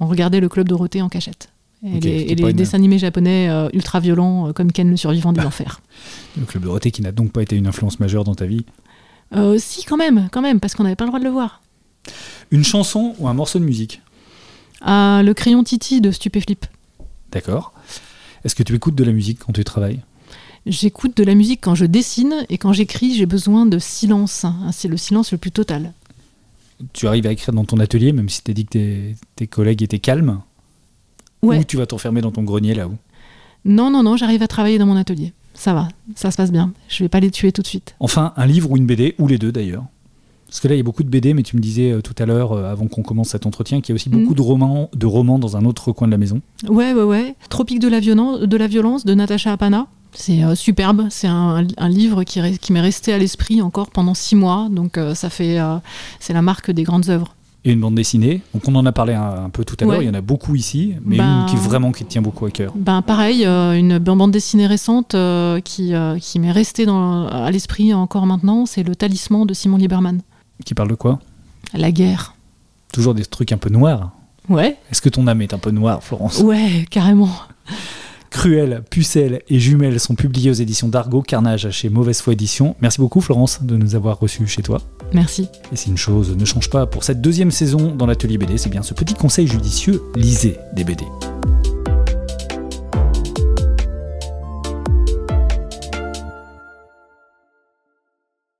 Speaker 2: on regardait le Club Dorothée en cachette. Et, les, dessins animés japonais euh, ultra violents euh, comme Ken le survivant des enfers.
Speaker 1: Le Club Dorothée qui n'a donc pas été une influence majeure dans ta vie
Speaker 2: euh, Si, quand même, quand même, parce qu'on n'avait pas le droit de le voir.
Speaker 1: Une chanson ou un morceau de musique
Speaker 2: ah, Le crayon Titi de Stupéflip.
Speaker 1: D'accord. Est-ce que tu écoutes de la musique quand tu travailles?
Speaker 2: J'écoute de la musique quand je dessine et quand j'écris, j'ai besoin de silence. Hein, c'est le silence le plus total.
Speaker 1: Tu arrives à écrire dans ton atelier, même si tu as dit que tes, tes collègues étaient calmes? Ou tu vas t'enfermer dans ton grenier là-haut?
Speaker 2: Non, non, non, j'arrive à travailler dans mon atelier. Ça va, ça se passe bien. Je vais pas les tuer tout de suite.
Speaker 1: Enfin, un livre ou une BD, ou les deux d'ailleurs. Parce que là, il y a beaucoup de BD, mais tu me disais euh, tout à l'heure, euh, avant qu'on commence cet entretien, qu'il y a aussi beaucoup mm. de, romans, de romans dans un autre coin de la maison.
Speaker 2: Ouais, ouais, ouais. Tropique de la, violence, de la violence de Natacha Apana. C'est euh, superbe, c'est un, livre qui, qui m'est resté à l'esprit encore pendant six mois, donc ça fait, c'est la marque des grandes œuvres.
Speaker 1: Et une bande dessinée, donc on en a parlé un, peu tout à l'heure, il y en a beaucoup ici, mais
Speaker 2: ben
Speaker 1: une qui vraiment qui tient beaucoup à cœur.
Speaker 2: Ben pareil, une bande dessinée récente qui, qui m'est restée dans, à l'esprit encore maintenant, c'est Le Talisman de Simon Lieberman.
Speaker 1: Qui parle de quoi?
Speaker 2: La guerre.
Speaker 1: Toujours des trucs un peu noirs
Speaker 2: Ouais.
Speaker 1: Est-ce que ton âme est un peu noire, Florence?
Speaker 2: Ouais, carrément.
Speaker 1: Cruel, Pucelle et Jumelles sont publiés aux éditions d'Argo, Carnage chez Mauvaise Foi Édition. Merci beaucoup Florence de nous avoir reçus chez toi.
Speaker 2: Merci.
Speaker 1: Et si une chose ne change pas pour cette deuxième saison dans l'atelier BD, c'est bien ce petit conseil judicieux, lisez des BD.